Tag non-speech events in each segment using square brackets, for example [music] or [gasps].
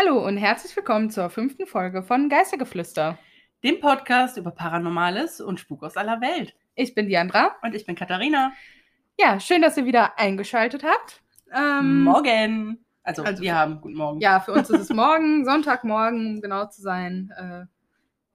Hallo und herzlich willkommen zur fünften Folge von Geistergeflüster. Dem Podcast über Paranormales und Spuk aus aller Welt. Ich bin Diandra. Und ich bin Katharina. Ja, schön, dass ihr wieder eingeschaltet habt. Ähm, morgen. Also, also wir für- haben guten Morgen. Ja, für uns ist es [laughs] morgen, Sonntagmorgen, um genau zu sein. Äh,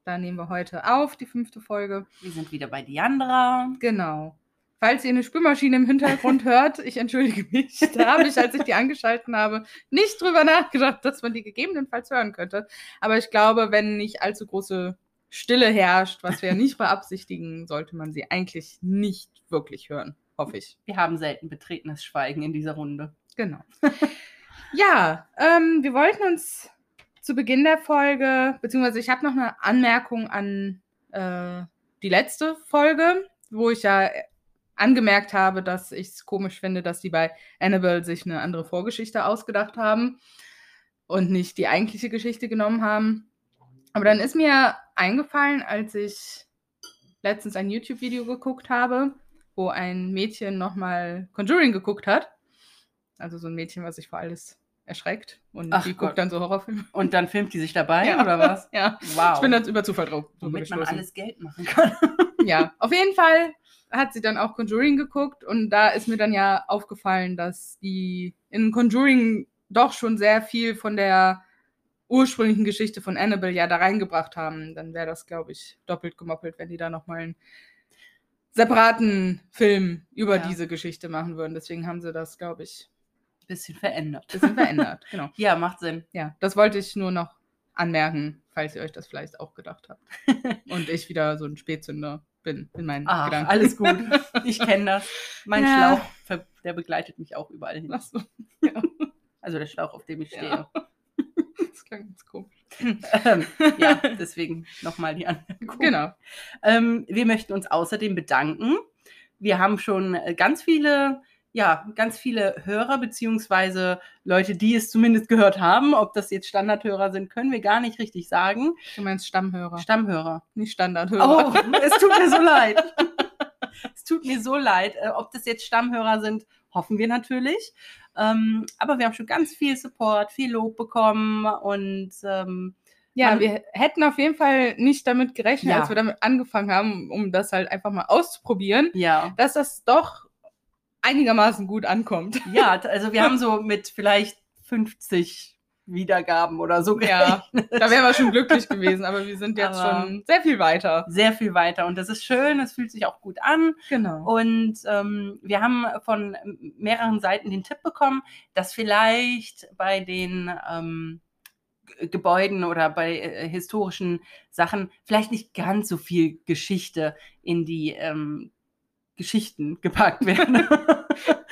da nehmen wir heute auf, die fünfte Folge. Wir sind wieder bei Diandra. Genau. Falls ihr eine Spülmaschine im Hintergrund [laughs] hört, ich entschuldige mich. Da habe ich, als ich die angeschalten habe, nicht drüber nachgedacht, dass man die gegebenenfalls hören könnte. Aber ich glaube, wenn nicht allzu große Stille herrscht, was wir ja nicht beabsichtigen, sollte man sie eigentlich nicht wirklich hören. Hoffe ich. Wir haben selten betretenes Schweigen in dieser Runde. Genau. [laughs] ja, ähm, wir wollten uns zu Beginn der Folge, beziehungsweise ich habe noch eine Anmerkung an äh, die letzte Folge, wo ich ja angemerkt habe, dass ich es komisch finde, dass die bei Annabelle sich eine andere Vorgeschichte ausgedacht haben und nicht die eigentliche Geschichte genommen haben. Aber dann ist mir eingefallen, als ich letztens ein YouTube-Video geguckt habe, wo ein Mädchen nochmal Conjuring geguckt hat. Also so ein Mädchen, was sich vor alles erschreckt. Und Ach die Gott. guckt dann so Horrorfilme. Und dann filmt die sich dabei, [laughs] Ja. oder was? Ja, Wow. ich bin dann über Zufall drauf. Womit man alles Geld machen kann. [laughs] Ja, auf jeden Fall hat sie dann auch Conjuring geguckt und da ist mir dann ja aufgefallen, dass die in Conjuring doch schon sehr viel von der ursprünglichen Geschichte von Annabelle ja da reingebracht haben. Dann wäre das, glaube ich, doppelt gemoppelt, wenn die da nochmal einen separaten Film über Ja. diese Geschichte machen würden. Deswegen haben sie das, glaube ich, Bisschen verändert. ein bisschen verändert. [laughs] Genau. Ja, macht Sinn. Ja, das wollte ich nur noch anmerken, falls ihr euch das vielleicht auch gedacht habt. [laughs] Und ich wieder so ein Spätzünder bin in meinen Ach, Gedanken. alles gut. [laughs] Ich kenne das. Mein Ja. Schlauch, der begleitet mich auch überall hin. So. Also der Schlauch, auf dem ich stehe. Ja. Das klang ganz komisch. Ähm, ja, deswegen nochmal die Anmerkung. Genau. Ähm, wir möchten uns außerdem bedanken. Wir haben schon äh, ganz viele, ja, ganz viele Hörer beziehungsweise Leute, die es zumindest gehört haben. Ob das jetzt Standardhörer sind, können wir gar nicht richtig sagen. Du meinst Stammhörer, Stammhörer. nicht Standardhörer. Oh, es tut mir so [laughs] leid. Es tut mir so leid. Äh, Ob das jetzt Stammhörer sind, hoffen wir natürlich. Ähm, aber wir haben schon ganz viel Support, viel Lob bekommen und ähm, Ja, Man- wir hätten auf jeden Fall nicht damit gerechnet, Ja. als wir damit angefangen haben, um das halt einfach mal auszuprobieren, ja. dass das doch einigermaßen gut ankommt. [laughs] Ja, also wir haben so mit vielleicht 50 Wiedergaben oder so Ja, gerechnet. Da wären wir schon glücklich gewesen, aber wir sind jetzt Aber- schon sehr viel weiter. Sehr viel weiter und das ist schön, es fühlt sich auch gut an Genau. und ähm, wir haben von mehreren Seiten den Tipp bekommen, dass vielleicht bei den ähm, Gebäuden oder bei äh, historischen Sachen vielleicht nicht ganz so viel Geschichte in die ähm, Geschichten gepackt [laughs] werden.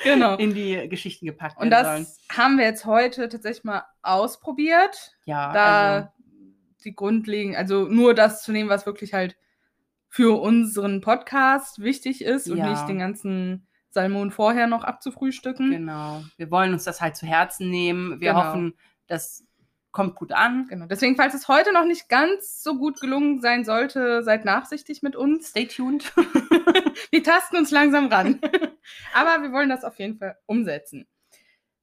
Genau. in die Geschichten gepackt Und werden sollen. das haben wir jetzt heute tatsächlich mal ausprobiert. Ja, da also, die grundlegend, also nur das zu nehmen, was wirklich halt für unseren Podcast wichtig ist und Ja. nicht den ganzen Salmon vorher noch abzufrühstücken. Genau. Wir wollen uns das halt zu Herzen nehmen. Wir Genau. hoffen, das kommt gut an. Genau. Deswegen, falls es heute noch nicht ganz so gut gelungen sein sollte, seid nachsichtig mit uns. Stay tuned. [laughs] Wir tasten uns langsam ran. [laughs] Aber wir wollen das auf jeden Fall umsetzen.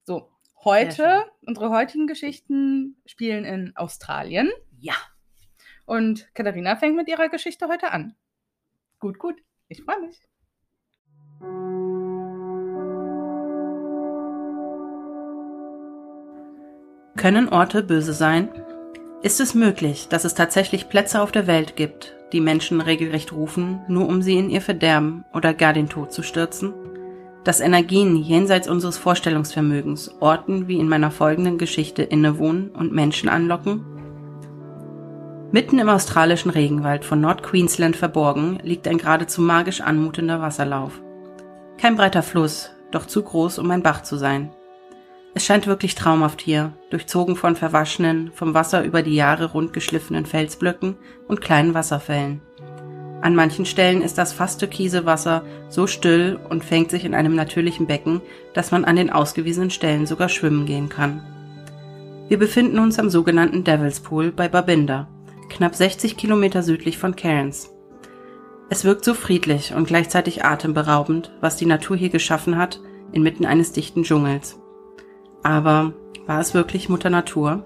So, heute, unsere heutigen Geschichten spielen in Australien. Ja, Und Katharina fängt mit ihrer Geschichte heute an. gut, gut. Ich freue mich. Können Orte böse sein? Ist es möglich, dass es tatsächlich Plätze auf der Welt gibt, die Menschen regelrecht rufen, nur um sie in ihr Verderben oder gar den Tod zu stürzen? Dass Energien jenseits unseres Vorstellungsvermögens Orten wie in meiner folgenden Geschichte innewohnen und Menschen anlocken? Mitten im australischen Regenwald von Nord-Queensland verborgen liegt ein geradezu magisch anmutender Wasserlauf. Kein breiter Fluss, doch zu groß, um ein Bach zu sein. Es scheint wirklich traumhaft hier, durchzogen von verwaschenen, vom Wasser über die Jahre rund geschliffenen Felsblöcken und kleinen Wasserfällen. An manchen Stellen ist das fast türkise Wasser so still und fängt sich in einem natürlichen Becken, dass man an den ausgewiesenen Stellen sogar schwimmen gehen kann. Wir befinden uns am sogenannten Devil's Pool bei Babinda, knapp 60 Kilometer südlich von Cairns. Es wirkt so friedlich und gleichzeitig atemberaubend, was die Natur hier geschaffen hat, inmitten eines dichten Dschungels. Aber war es wirklich Mutter Natur?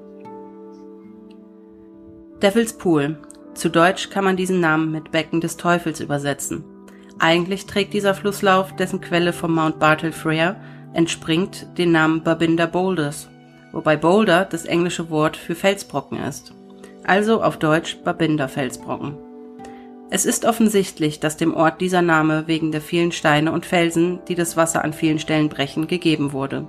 Devil's Pool. Zu Deutsch kann man diesen Namen mit Becken des Teufels übersetzen. Eigentlich trägt dieser Flusslauf, dessen Quelle vom Mount Bartle Frere entspringt, den Namen Babinda Boulders, wobei Boulder das englische Wort für Felsbrocken ist. Also auf Deutsch Babinda Felsbrocken. Es ist offensichtlich, dass dem Ort dieser Name wegen der vielen Steine und Felsen, die das Wasser an vielen Stellen brechen, gegeben wurde.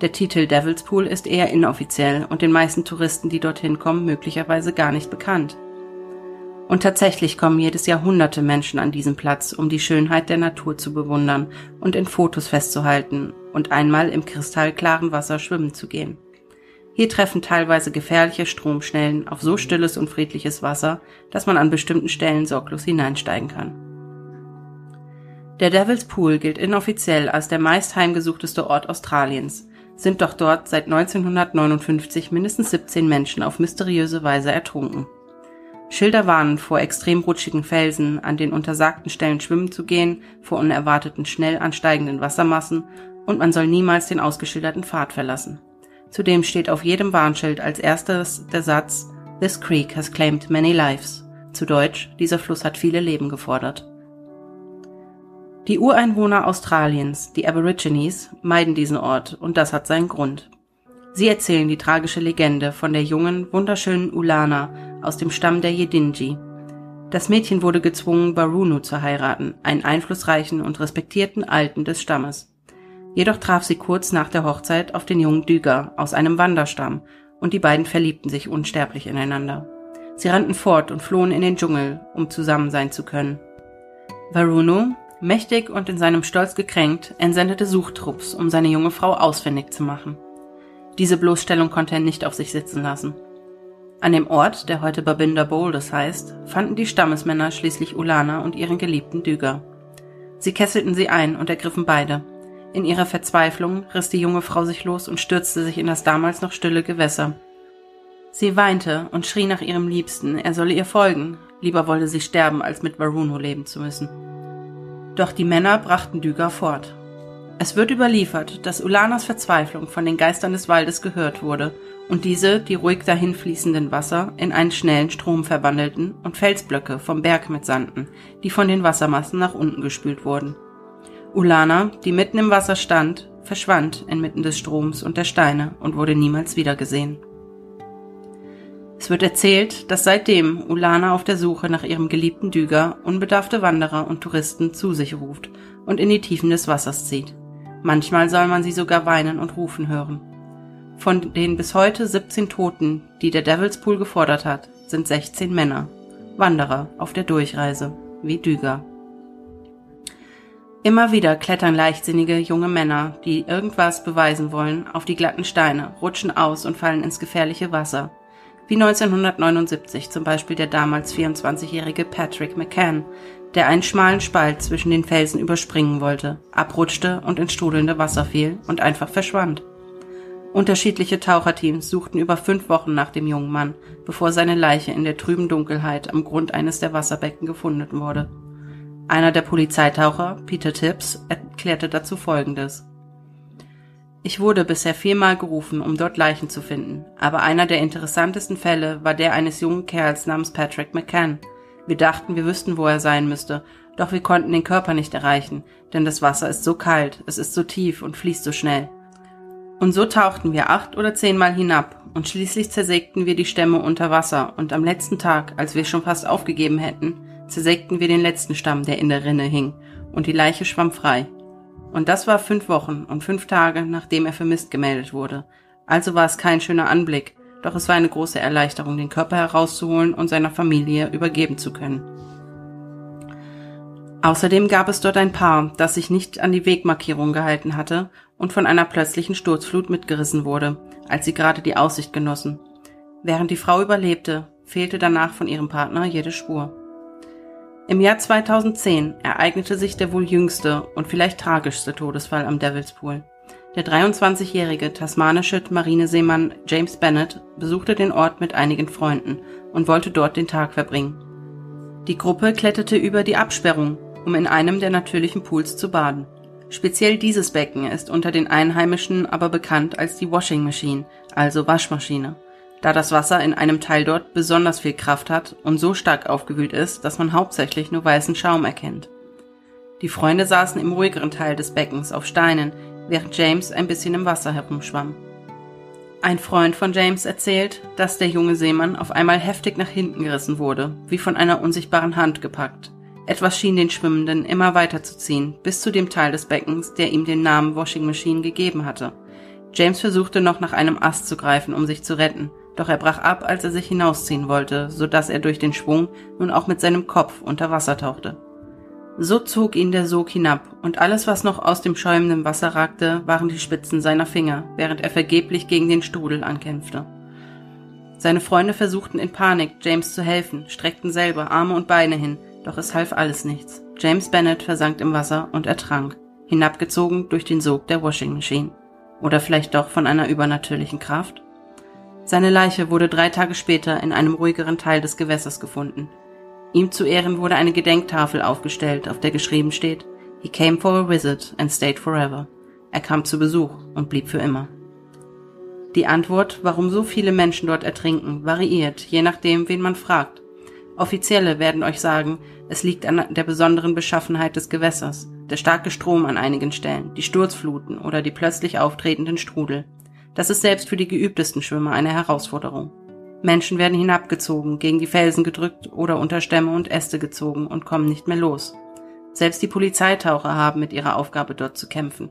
Der Titel Devil's Pool ist eher inoffiziell und den meisten Touristen, die dorthin kommen, möglicherweise gar nicht bekannt. Und tatsächlich kommen jedes Jahr hunderte Menschen an diesen Platz, um die Schönheit der Natur zu bewundern und in Fotos festzuhalten und einmal im kristallklaren Wasser schwimmen zu gehen. Hier treffen teilweise gefährliche Stromschnellen auf so stilles und friedliches Wasser, dass man an bestimmten Stellen sorglos hineinsteigen kann. Der Devil's Pool gilt inoffiziell als der meist heimgesuchteste Ort Australiens, sind doch dort seit 1959 mindestens 17 Menschen auf mysteriöse Weise ertrunken. Schilder warnen vor extrem rutschigen Felsen, an den untersagten Stellen schwimmen zu gehen, vor unerwarteten schnell ansteigenden Wassermassen und man soll niemals den ausgeschilderten Pfad verlassen. Zudem steht auf jedem Warnschild als erstes der Satz This creek has claimed many lives. Zu Deutsch, dieser Fluss hat viele Leben gefordert. Die Ureinwohner Australiens, die Aborigines, meiden diesen Ort und das hat seinen Grund. Sie erzählen die tragische Legende von der jungen, wunderschönen Ulana aus dem Stamm der Yedinji. Das Mädchen wurde gezwungen, Barunu zu heiraten, einen einflussreichen und respektierten Alten des Stammes. Jedoch traf sie kurz nach der Hochzeit auf den jungen Düger aus einem Wanderstamm und die beiden verliebten sich unsterblich ineinander. Sie rannten fort und flohen in den Dschungel, um zusammen sein zu können. Varunu, mächtig und in seinem Stolz gekränkt, entsendete Suchtrupps, um seine junge Frau ausfindig zu machen. Diese Bloßstellung konnte er nicht auf sich sitzen lassen. An dem Ort, der heute Babinda Boulders heißt, fanden die Stammesmänner schließlich Ulana und ihren geliebten Düger. Sie kesselten sie ein und ergriffen beide. In ihrer Verzweiflung riss die junge Frau sich los und stürzte sich in das damals noch stille Gewässer. Sie weinte und schrie nach ihrem Liebsten, er solle ihr folgen. Lieber wollte sie sterben, als mit Varuno leben zu müssen. Doch die Männer brachten Düger fort. Es wird überliefert, dass Ulanas Verzweiflung von den Geistern des Waldes gehört wurde und diese die ruhig dahinfließenden Wasser in einen schnellen Strom verwandelten und Felsblöcke vom Berg mitsandten, die von den Wassermassen nach unten gespült wurden. Ulana, die mitten im Wasser stand, verschwand inmitten des Stroms und der Steine und wurde niemals wiedergesehen. Es wird erzählt, dass seitdem Ulana auf der Suche nach ihrem geliebten Düger unbedarfte Wanderer und Touristen zu sich ruft und in die Tiefen des Wassers zieht. Manchmal soll man sie sogar weinen und rufen hören. Von den bis heute 17 Toten, die der Devil's Pool gefordert hat, sind 16 Männer, Wanderer auf der Durchreise, wie Düger. Immer wieder klettern leichtsinnige junge Männer, die irgendwas beweisen wollen, auf die glatten Steine, rutschen aus und fallen ins gefährliche Wasser. Wie 1979 zum Beispiel der damals 24-jährige Patrick McCann, der einen schmalen Spalt zwischen den Felsen überspringen wollte, abrutschte und ins strudelnde Wasser fiel und einfach verschwand. Unterschiedliche Taucherteams suchten über fünf Wochen nach dem jungen Mann, bevor seine Leiche in der trüben Dunkelheit am Grund eines der Wasserbecken gefunden wurde. Einer der Polizeitaucher, Peter Tibbs, erklärte dazu Folgendes. Ich wurde bisher viermal gerufen, um dort Leichen zu finden, aber einer der interessantesten Fälle war der eines jungen Kerls namens Patrick McCann. Wir dachten, wir wüssten, wo er sein müsste, doch wir konnten den Körper nicht erreichen, denn das Wasser ist so kalt, es ist so tief und fließt so schnell. Und so tauchten wir acht oder zehnmal hinab und schließlich zersägten wir die Stämme unter Wasser und am letzten Tag, als wir schon fast aufgegeben hätten, zersägten wir den letzten Stamm, der in der Rinne hing, und die Leiche schwamm frei. Und das war fünf Wochen und fünf Tage, nachdem er vermisst gemeldet wurde. Also war es kein schöner Anblick, doch es war eine große Erleichterung, den Körper herauszuholen und seiner Familie übergeben zu können. Außerdem gab es dort ein Paar, das sich nicht an die Wegmarkierung gehalten hatte und von einer plötzlichen Sturzflut mitgerissen wurde, als sie gerade die Aussicht genossen. Während die Frau überlebte, fehlte danach von ihrem Partner jede Spur. Im Jahr 2010 ereignete sich der wohl jüngste und vielleicht tragischste Todesfall am Devil's Pool. Der 23-jährige tasmanische Marineseemann James Bennett besuchte den Ort mit einigen Freunden und wollte dort den Tag verbringen. Die Gruppe kletterte über die Absperrung um in einem der natürlichen Pools zu baden. Speziell dieses Becken ist unter den Einheimischen aber bekannt als die Washing Machine, also Waschmaschine. Da das Wasser in einem Teil dort besonders viel Kraft hat und so stark aufgewühlt ist, dass man hauptsächlich nur weißen Schaum erkennt. Die Freunde saßen im ruhigeren Teil des Beckens auf Steinen, während James ein bisschen im Wasser herumschwamm. Ein Freund von James erzählt, dass der junge Seemann auf einmal heftig nach hinten gerissen wurde, wie von einer unsichtbaren Hand gepackt. Etwas schien den Schwimmenden immer weiter zu ziehen, bis zu dem Teil des Beckens, der ihm den Namen Washing Machine gegeben hatte. James versuchte noch nach einem Ast zu greifen, um sich zu retten, doch er brach ab, als er sich hinausziehen wollte, so dass er durch den Schwung nun auch mit seinem Kopf unter Wasser tauchte. So zog ihn der Sog hinab, und alles, was noch aus dem schäumenden Wasser ragte, waren die Spitzen seiner Finger, während er vergeblich gegen den Strudel ankämpfte. Seine Freunde versuchten in Panik, James zu helfen, streckten selber Arme und Beine hin, doch es half alles nichts. James Bennett versank im Wasser und ertrank, hinabgezogen durch den Sog der Washing Machine. Oder vielleicht doch von einer übernatürlichen Kraft? Seine Leiche wurde drei Tage später in einem ruhigeren Teil des Gewässers gefunden, Ihm zu Ehren wurde eine Gedenktafel aufgestellt, auf der geschrieben steht, He came for a visit and stayed forever. Er kam zu Besuch und blieb für immer. Die Antwort, warum so viele Menschen dort ertrinken, variiert, je nachdem, wen man fragt. Offizielle werden euch sagen, es liegt an der besonderen Beschaffenheit des Gewässers, der starke Strom an einigen Stellen, die Sturzfluten oder die plötzlich auftretenden Strudel. Das ist selbst für die geübtesten Schwimmer eine Herausforderung. Menschen werden hinabgezogen, gegen die Felsen gedrückt oder unter Stämme und Äste gezogen und kommen nicht mehr los. Selbst die Polizeitaucher haben mit ihrer Aufgabe dort zu kämpfen.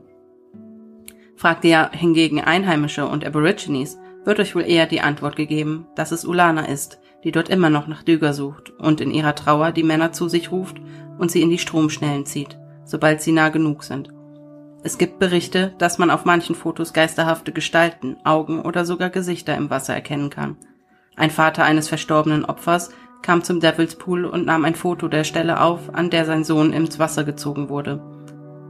Fragt ihr hingegen Einheimische und Aborigines, wird euch wohl eher die Antwort gegeben, dass es Ulana ist, die dort immer noch nach Düger sucht und in ihrer Trauer die Männer zu sich ruft und sie in die Stromschnellen zieht, sobald sie nah genug sind. Es gibt Berichte, dass man auf manchen Fotos geisterhafte Gestalten, Augen oder sogar Gesichter im Wasser erkennen kann – ein Vater eines verstorbenen Opfers kam zum Devil's Pool und nahm ein Foto der Stelle auf, an der sein Sohn ins Wasser gezogen wurde.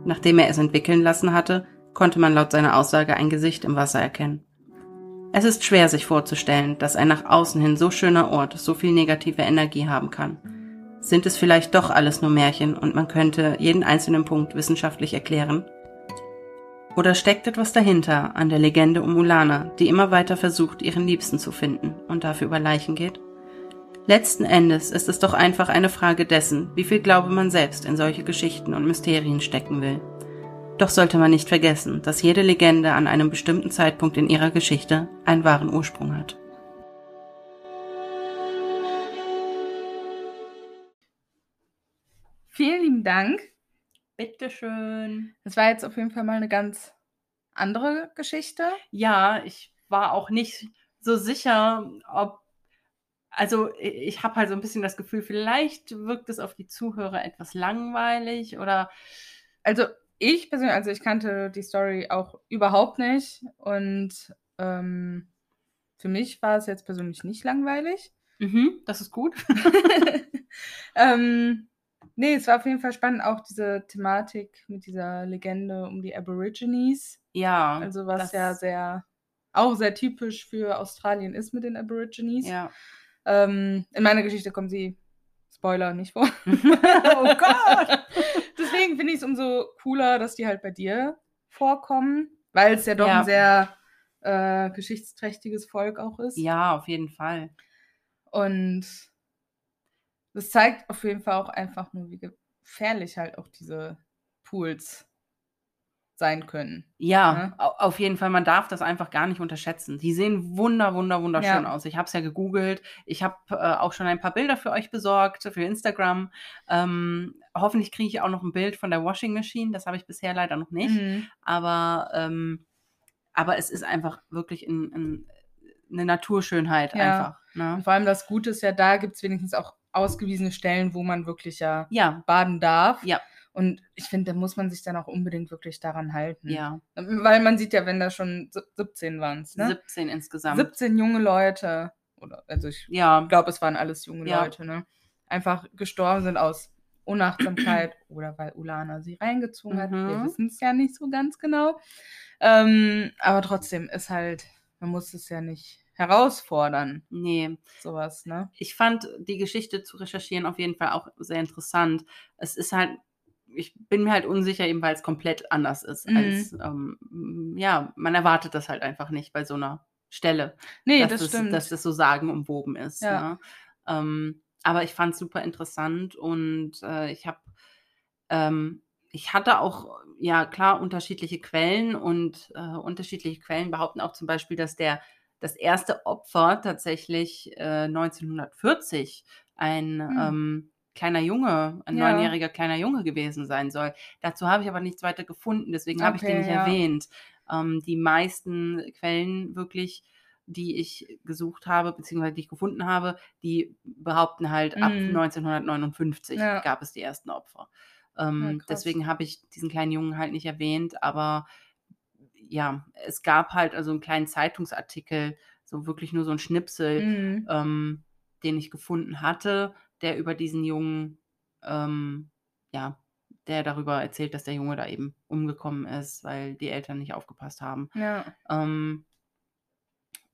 Nachdem er es entwickeln lassen hatte, konnte man laut seiner Aussage ein Gesicht im Wasser erkennen. Es ist schwer sich vorzustellen, dass ein nach außen hin so schöner Ort so viel negative Energie haben kann. Sind es vielleicht doch alles nur Märchen und man könnte jeden einzelnen Punkt wissenschaftlich erklären? Oder steckt etwas dahinter an der Legende um Ulana, die immer weiter versucht, ihren Liebsten zu finden und dafür über Leichen geht? Letzten Endes ist es doch einfach eine Frage dessen, wie viel Glaube man selbst in solche Geschichten und Mysterien stecken will. Doch sollte man nicht vergessen, dass jede Legende an einem bestimmten Zeitpunkt in ihrer Geschichte einen wahren Ursprung hat. Vielen lieben Dank Bitteschön. Das war jetzt auf jeden Fall mal eine ganz andere Geschichte. Ja, ich war auch nicht so sicher, ob. Also, ich habe halt so ein bisschen das Gefühl, vielleicht wirkt es auf die Zuhörer etwas langweilig oder. Also, ich persönlich, also ich kannte die Story auch überhaupt nicht und ähm, für mich war es jetzt persönlich nicht langweilig. Mhm, das ist gut. [laughs] ähm, Nee, es war auf jeden Fall spannend, auch diese Thematik mit dieser Legende um die Aborigines. Ja. Also was ja sehr, auch sehr typisch für Australien ist mit den Aborigines. Ja. Ähm, in meiner Geschichte kommen sie, Spoiler, nicht vor. [laughs] oh Gott! [laughs] Deswegen finde ich es umso cooler, dass die halt bei dir vorkommen, weil es ja doch ja. ein sehr äh, geschichtsträchtiges Volk auch ist. Ja, auf jeden Fall. Und das zeigt auf jeden Fall auch einfach nur, wie gefährlich halt auch diese Pools sein können. Ja, ja, ne? auf jeden Fall. Man darf das einfach gar nicht unterschätzen. Die sehen wunder, wunder, wunderschön ja. aus. Ich habe es ja gegoogelt. Ich habe äh, auch schon ein paar Bilder für euch besorgt für Instagram. Ähm, hoffentlich kriege ich auch noch ein Bild von der Washing Machine. Das habe ich bisher leider noch nicht. Mhm. Aber, ähm, aber es ist einfach wirklich ein, ein, eine Naturschönheit ja. einfach. Ne? Und vor allem das Gute ist ja, da gibt es wenigstens auch ausgewiesene Stellen, wo man wirklich ja, ja. baden darf. Ja. Und ich finde, da muss man sich dann auch unbedingt wirklich daran halten. Ja. Weil man sieht ja, wenn da schon 17 waren es, ne? 17 insgesamt. 17 junge Leute, oder also ich ja. glaube, es waren alles junge ja. Leute, ne? Einfach gestorben sind aus Unachtsamkeit [clears throat] oder weil Ulana sie reingezogen mhm. hat. Wir mhm. wissen es ja nicht so ganz genau. Ähm, aber trotzdem ist halt, man muss es ja nicht herausfordern. Nee. Sowas, ne? Ich fand die Geschichte zu recherchieren auf jeden Fall auch sehr interessant. Es ist halt, ich bin mir halt unsicher, eben weil es komplett anders ist. Mhm. Als, ähm, ja, man erwartet das halt einfach nicht bei so einer Stelle. Nee, dass das das, stimmt. Dass das so sagenumwoben ist. Ja. Ne? Ähm, aber ich fand es super interessant und äh, ich habe, ähm, ich hatte auch, ja klar, unterschiedliche Quellen und äh, unterschiedliche Quellen behaupten auch zum Beispiel, dass der das erste Opfer tatsächlich äh, 1940 ein Hm. ähm, kleiner Junge, ein Ja. neunjähriger kleiner Junge gewesen sein soll. Dazu habe ich aber nichts weiter gefunden, deswegen habe ich den Okay, nicht ja. erwähnt. Ähm, die meisten Quellen wirklich, die ich gesucht habe, beziehungsweise die ich gefunden habe, die behaupten halt, ab Mhm. 1959 Ja. gab es die ersten Opfer. Ähm, deswegen habe ich diesen kleinen Jungen halt nicht erwähnt, aber ja, es gab halt also einen kleinen Zeitungsartikel, so wirklich nur so ein Schnipsel, Mhm. ähm, den ich gefunden hatte, der über diesen Jungen, ähm, ja, der darüber erzählt, dass der Junge da eben umgekommen ist, weil die Eltern nicht aufgepasst haben. Ja. Ähm,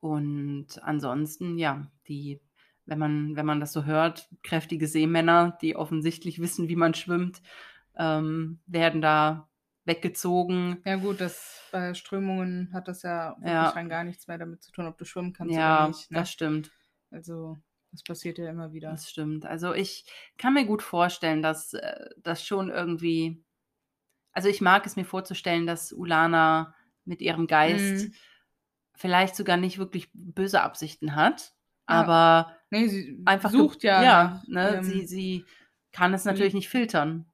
und ansonsten, ja, die, wenn man, wenn man das so hört, kräftige Seemänner, die offensichtlich wissen, wie man schwimmt, ähm, werden da weggezogen. Ja, gut, das bei Strömungen hat das ja wirklich Ja. rein gar nichts mehr damit zu tun, ob du schwimmen kannst Ja, oder nicht. Ne? das stimmt. Also, das passiert ja immer wieder. Das stimmt. Also ich kann mir gut vorstellen, dass äh, das schon irgendwie. Also ich mag es mir vorzustellen, dass Ulana mit ihrem Geist Mhm. vielleicht sogar nicht wirklich böse Absichten hat, Ja. aber Nee, sie einfach sucht ja. ja, ne, ihrem- sie, sie kann es natürlich nicht filtern.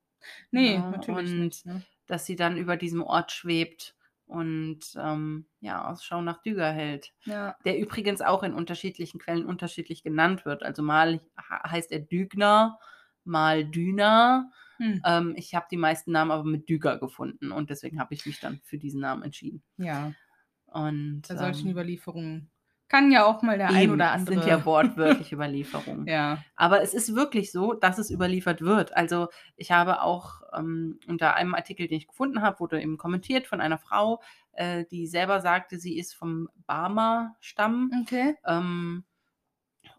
nee, ja, natürlich und nicht. Ne? Dass sie dann über diesem Ort schwebt und ähm, ja, Ausschau nach Düger hält. Ja. Der übrigens auch in unterschiedlichen Quellen unterschiedlich genannt wird. Also mal heißt er Dügner, mal Düner. Hm. Ähm, ich habe die meisten Namen aber mit Düger gefunden und deswegen habe ich mich dann für diesen Namen entschieden. ja, Und bei solchen ähm, Überlieferungen kann ja auch mal der ein eben, oder es andere. sind ja wortwörtliche Überlieferungen. [laughs] ja. Aber es ist wirklich so, dass es überliefert wird. Also ich habe auch ähm, unter einem Artikel, den ich gefunden habe, wurde eben kommentiert von einer Frau, äh, die selber sagte, sie ist vom Barmer-Stamm. Okay. Ähm,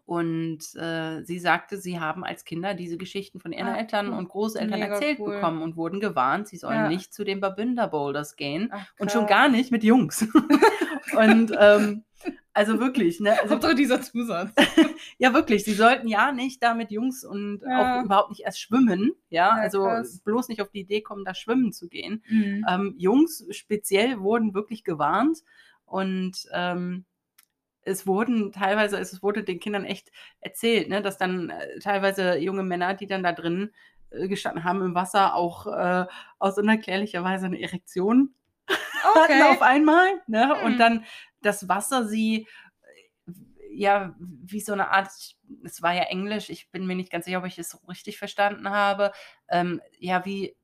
und äh, sie sagte, sie haben als Kinder diese Geschichten von ihren Ah, Eltern cool. und Großeltern Mega erzählt cool. bekommen und wurden gewarnt, sie sollen Ja. nicht zu den Babinda Boulders gehen Ach, und schon gar nicht mit Jungs. [laughs] [laughs] und ähm, also wirklich, ne? Also, Hauptsache dieser Zusatz. [laughs] ja, wirklich, sie sollten ja nicht da mit Jungs und Ja. auch überhaupt nicht erst schwimmen. Ja, Ja, also krass. bloß nicht auf die Idee kommen, da schwimmen zu gehen. Mhm. Ähm, Jungs speziell wurden wirklich gewarnt und ähm, es wurden teilweise, es wurde den Kindern echt erzählt, ne, dass dann äh, teilweise junge Männer, die dann da drin äh, gestanden haben im Wasser, auch äh, aus unerklärlicher Weise eine Erektion [laughs] hatten Okay. auf einmal. Ne? Hm. Und dann das Wasser sie äh, ja wie so eine Art, es war ja Englisch, ich bin mir nicht ganz sicher, ob ich es so richtig verstanden habe, ähm, ja wie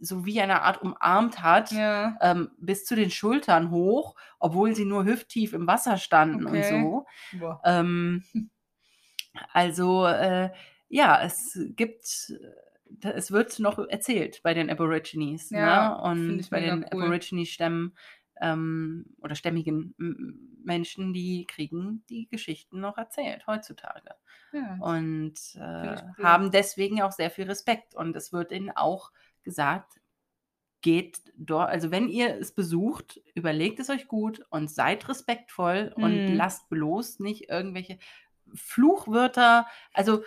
so wie eine Art umarmt hat, Ja. ähm, bis zu den Schultern hoch, obwohl sie nur hüfttief im Wasser standen und Okay. so. Boah. Ähm, also äh, ja, es gibt, äh, es wird noch erzählt bei den Aborigines Ja, ne? und bei den cool. Aborigine-Stämmen ähm, oder stämmigen Menschen, die kriegen die Geschichten noch erzählt heutzutage Ja. und äh, cool. haben deswegen auch sehr viel Respekt. Und es wird ihnen auch gesagt, geht dort, also wenn ihr es besucht, überlegt es euch gut und seid respektvoll und Mhm. lasst bloß nicht irgendwelche Fluchwörter, also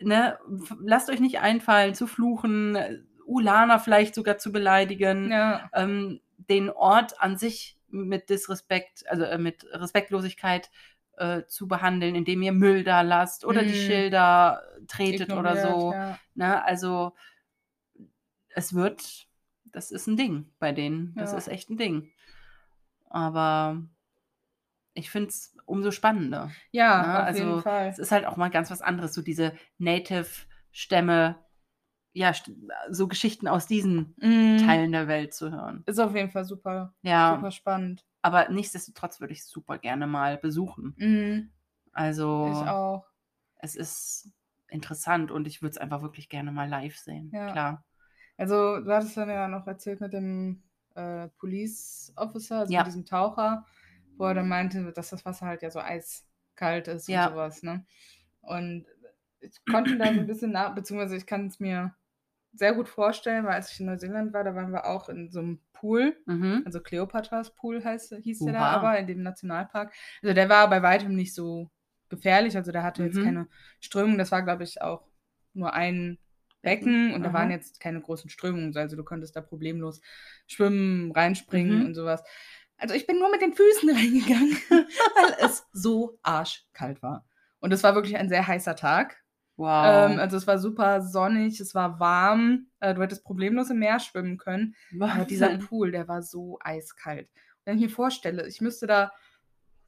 ne, lasst euch nicht einfallen zu fluchen, äh, Ulana vielleicht sogar zu beleidigen Ja. ähm, den Ort an sich mit Disrespekt, also äh, mit Respektlosigkeit äh, zu behandeln, indem ihr Müll da lasst oder die Mm. Schilder tretet oder so. Ja. Ne? Also es wird, das ist ein Ding bei denen. Das Ja. ist echt ein Ding. Aber ich finde es umso spannender. Ja, Ne? auf Also jeden Fall. es ist halt auch mal ganz was anderes, so diese Native-Stämme, ja, so Geschichten aus diesen Mhm. Teilen der Welt zu hören. Ist auf jeden Fall super, Ja, super spannend. aber nichtsdestotrotz würde ich es super gerne mal besuchen. Mhm. Also Ich auch. es ist interessant und ich würde es einfach wirklich gerne mal live sehen. Ja. Klar. Also, du hattest dann ja noch erzählt mit dem äh, Police Officer, also Ja. mit diesem Taucher, wo er dann meinte, dass das Wasser halt ja so eiskalt ist Ja. und sowas, ne? Und ich konnte da so ein bisschen nach, beziehungsweise ich kann es mir sehr gut vorstellen, weil als ich in Neuseeland war, da waren wir auch in so einem Pool. Mhm. Also Cleopatras Pool heißt, hieß der da aber in dem Nationalpark. Also der war bei weitem nicht so gefährlich. Also der hatte jetzt Mhm. keine Strömung. Das war, glaube ich, auch nur ein Becken und da Aha. waren jetzt keine großen Strömungen. Also du konntest da problemlos schwimmen, reinspringen Mhm. und sowas. Also ich bin nur mit den Füßen [laughs] reingegangen, weil es so arschkalt war. Und es war wirklich ein sehr heißer Tag. Wow. Ähm, also es war super sonnig, es war warm. Äh, du hättest problemlos im Meer schwimmen können. Aber dieser Wahnsinn. Pool, der war so eiskalt. Wenn ich mir vorstelle, ich müsste da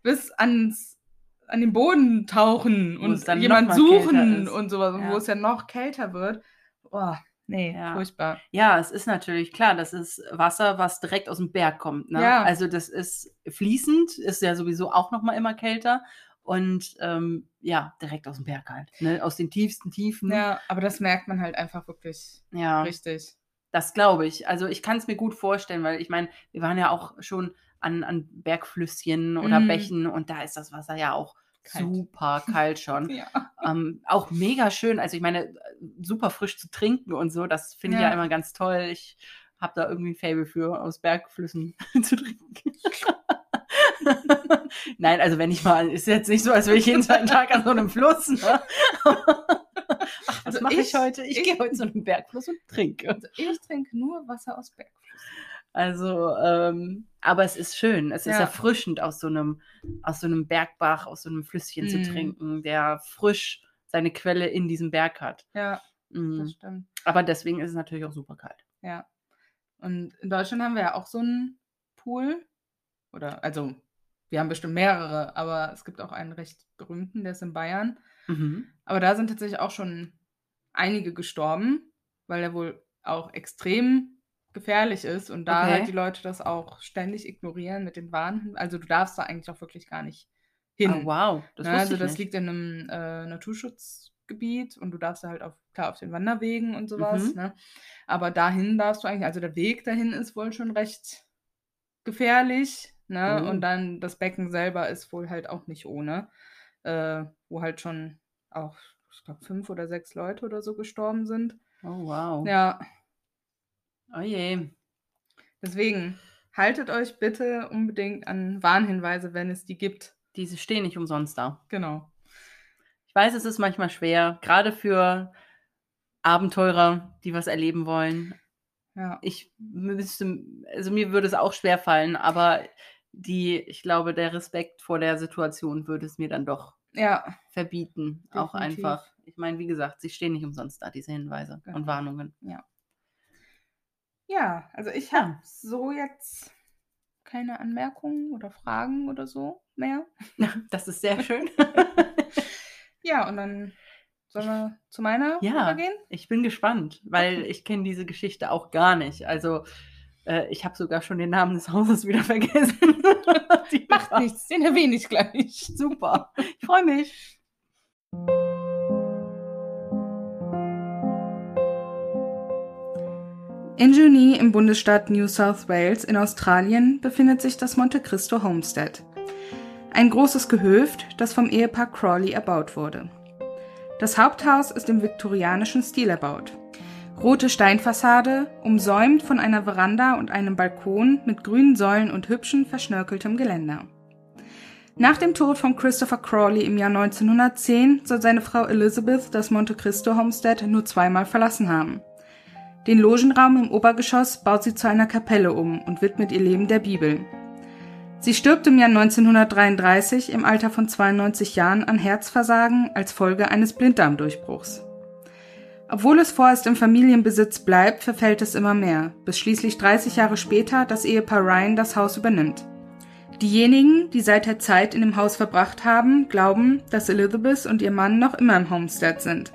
bis ans, an den Boden tauchen und dann jemand suchen und sowas, Ja. wo es ja noch kälter wird. Oh, nee, Ja. furchtbar. Ja, es ist natürlich klar, das ist Wasser, was direkt aus dem Berg kommt. Ne? Ja. Also das ist fließend, ist ja sowieso auch noch mal immer kälter und ähm, ja, direkt aus dem Berg halt, ne? aus den tiefsten Tiefen. Ja, aber das merkt man halt einfach wirklich ja. richtig. Das glaube ich. Also ich kann es mir gut vorstellen, weil ich meine, wir waren ja auch schon an, an Bergflüsschen oder Mhm. Bächen und da ist das Wasser ja auch Kalt. super kalt schon. [laughs] Ja. ähm, auch mega schön. Also ich meine, super frisch zu trinken und so, das finde ich ja. Ja. immer ganz toll. Ich habe da irgendwie ein Faible für, aus Bergflüssen [laughs] zu trinken. [laughs] [laughs] Nein, also wenn ich mal, ist jetzt nicht so, als wäre ich jeden zweiten Tag an so einem Fluss. Ne? [laughs] Ach, was Also mache ich, heute? Ich, ich- gehe heute zu einem Bergfluss und trinke. Also ich trinke nur Wasser aus Bergflüssen. Also, ähm, aber es ist schön. Es ist Ja. erfrischend, aus so einem, aus so einem Bergbach, aus so einem Flüsschen zu Mm. trinken, der frisch seine Quelle in diesem Berg hat. Ja, Mm. das stimmt. Aber deswegen ist es natürlich auch super kalt. Ja. Und in Deutschland haben wir ja auch so einen Pool. Oder, also, wir haben bestimmt mehrere, aber es gibt auch einen recht berühmten, der ist in Bayern. Mhm. Aber da sind tatsächlich auch schon einige gestorben, weil der wohl auch extrem gefährlich ist und da Okay. halt die Leute das auch ständig ignorieren mit den Warnhinweisen. Also du darfst da eigentlich auch wirklich gar nicht hin. Oh, wow. Das Ne, wusste also das nicht. liegt in einem äh, Naturschutzgebiet und du darfst da halt auf, klar, auf den Wanderwegen und sowas, Mhm. ne? Aber dahin darfst du eigentlich, also der Weg dahin ist wohl schon recht gefährlich, ne? Oh. Und dann das Becken selber ist wohl halt auch nicht ohne. Äh, wo halt schon auch, ich glaube, fünf oder sechs Leute oder so gestorben sind. Oh, wow. Ja, Oh je. deswegen haltet euch bitte unbedingt an Warnhinweise, wenn es die gibt. Diese stehen nicht umsonst da. Genau. Ich weiß, es ist manchmal schwer, gerade für Abenteurer, die was erleben wollen. Ja. Ich müsste, also mir würde es auch schwer fallen, aber die, ich glaube, der Respekt vor der Situation würde es mir dann doch Ja, verbieten. Auch Definitiv. einfach. Ich meine, wie gesagt, sie stehen nicht umsonst da, diese Hinweise Genau. und Warnungen. Ja, also ich habe so jetzt keine Anmerkungen oder Fragen oder so mehr. [laughs] Das ist sehr schön. [laughs] Ja, und dann sollen wir zu meiner Ja. übergehen? Ich bin gespannt, weil Okay. ich kenne diese Geschichte auch gar nicht. Also äh, ich habe sogar schon den Namen des Hauses wieder [laughs] vergessen. Die Macht war nichts, den erwähne ich gleich. Super. Ich freue mich. In Junee im Bundesstaat New South Wales in Australien befindet sich das Monte Cristo Homestead. Ein großes Gehöft, das vom Ehepaar Crawley erbaut wurde. Das Haupthaus ist im viktorianischen Stil erbaut. Rote Steinfassade, umsäumt von einer Veranda und einem Balkon mit grünen Säulen und hübschen, verschnörkeltem Geländer. Nach dem Tod von Christopher Crawley im Jahr 1910 soll seine Frau Elizabeth das Monte Cristo Homestead nur zweimal verlassen haben. Den Logenraum im Obergeschoss baut sie zu einer Kapelle um und widmet ihr Leben der Bibel. Sie stirbt im Jahr 1933 im Alter von 92 Jahren an Herzversagen als Folge eines Blinddarmdurchbruchs. Obwohl es vorerst im Familienbesitz bleibt, verfällt es immer mehr, bis schließlich 30 Jahre später das Ehepaar Ryan das Haus übernimmt. Diejenigen, die seit der Zeit in dem Haus verbracht haben, glauben, dass Elizabeth und ihr Mann noch immer im Homestead sind.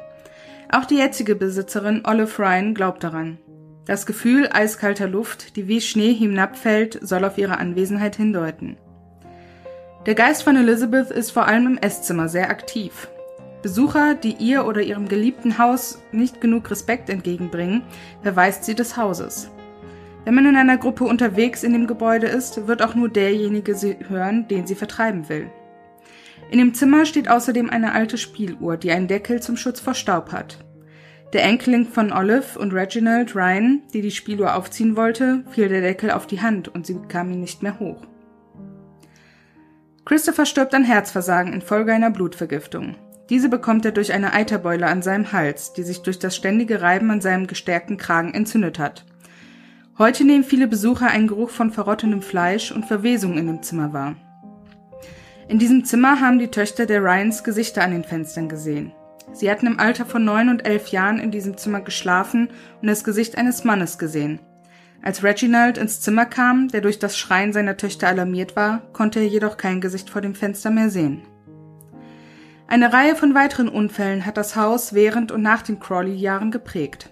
Auch die jetzige Besitzerin Olive Ryan glaubt daran. Das Gefühl eiskalter Luft, die wie Schnee hinabfällt, soll auf ihre Anwesenheit hindeuten. Der Geist von Elizabeth ist vor allem im Esszimmer sehr aktiv. Besucher, die ihr oder ihrem geliebten Haus nicht genug Respekt entgegenbringen, verweist sie des Hauses. Wenn man in einer Gruppe unterwegs in dem Gebäude ist, wird auch nur derjenige sie hören, den sie vertreiben will. In dem Zimmer steht außerdem eine alte Spieluhr, die einen Deckel zum Schutz vor Staub hat. Der Enkelin von Olive und Reginald, Ryan, die die Spieluhr aufziehen wollte, fiel der Deckel auf die Hand und sie bekam ihn nicht mehr hoch. Christopher stirbt an Herzversagen infolge einer Blutvergiftung. Diese bekommt er durch eine Eiterbeule an seinem Hals, die sich durch das ständige Reiben an seinem gestärkten Kragen entzündet hat. Heute nehmen viele Besucher einen Geruch von verrottenem Fleisch und Verwesung in dem Zimmer wahr. In diesem Zimmer haben die Töchter der Ryans Gesichter an den Fenstern gesehen. Sie hatten im Alter von neun und elf Jahren in diesem Zimmer geschlafen und das Gesicht eines Mannes gesehen. Als Reginald ins Zimmer kam, der durch das Schreien seiner Töchter alarmiert war, konnte er jedoch kein Gesicht vor dem Fenster mehr sehen. Eine Reihe von weiteren Unfällen hat das Haus während und nach den Crawley-Jahren geprägt.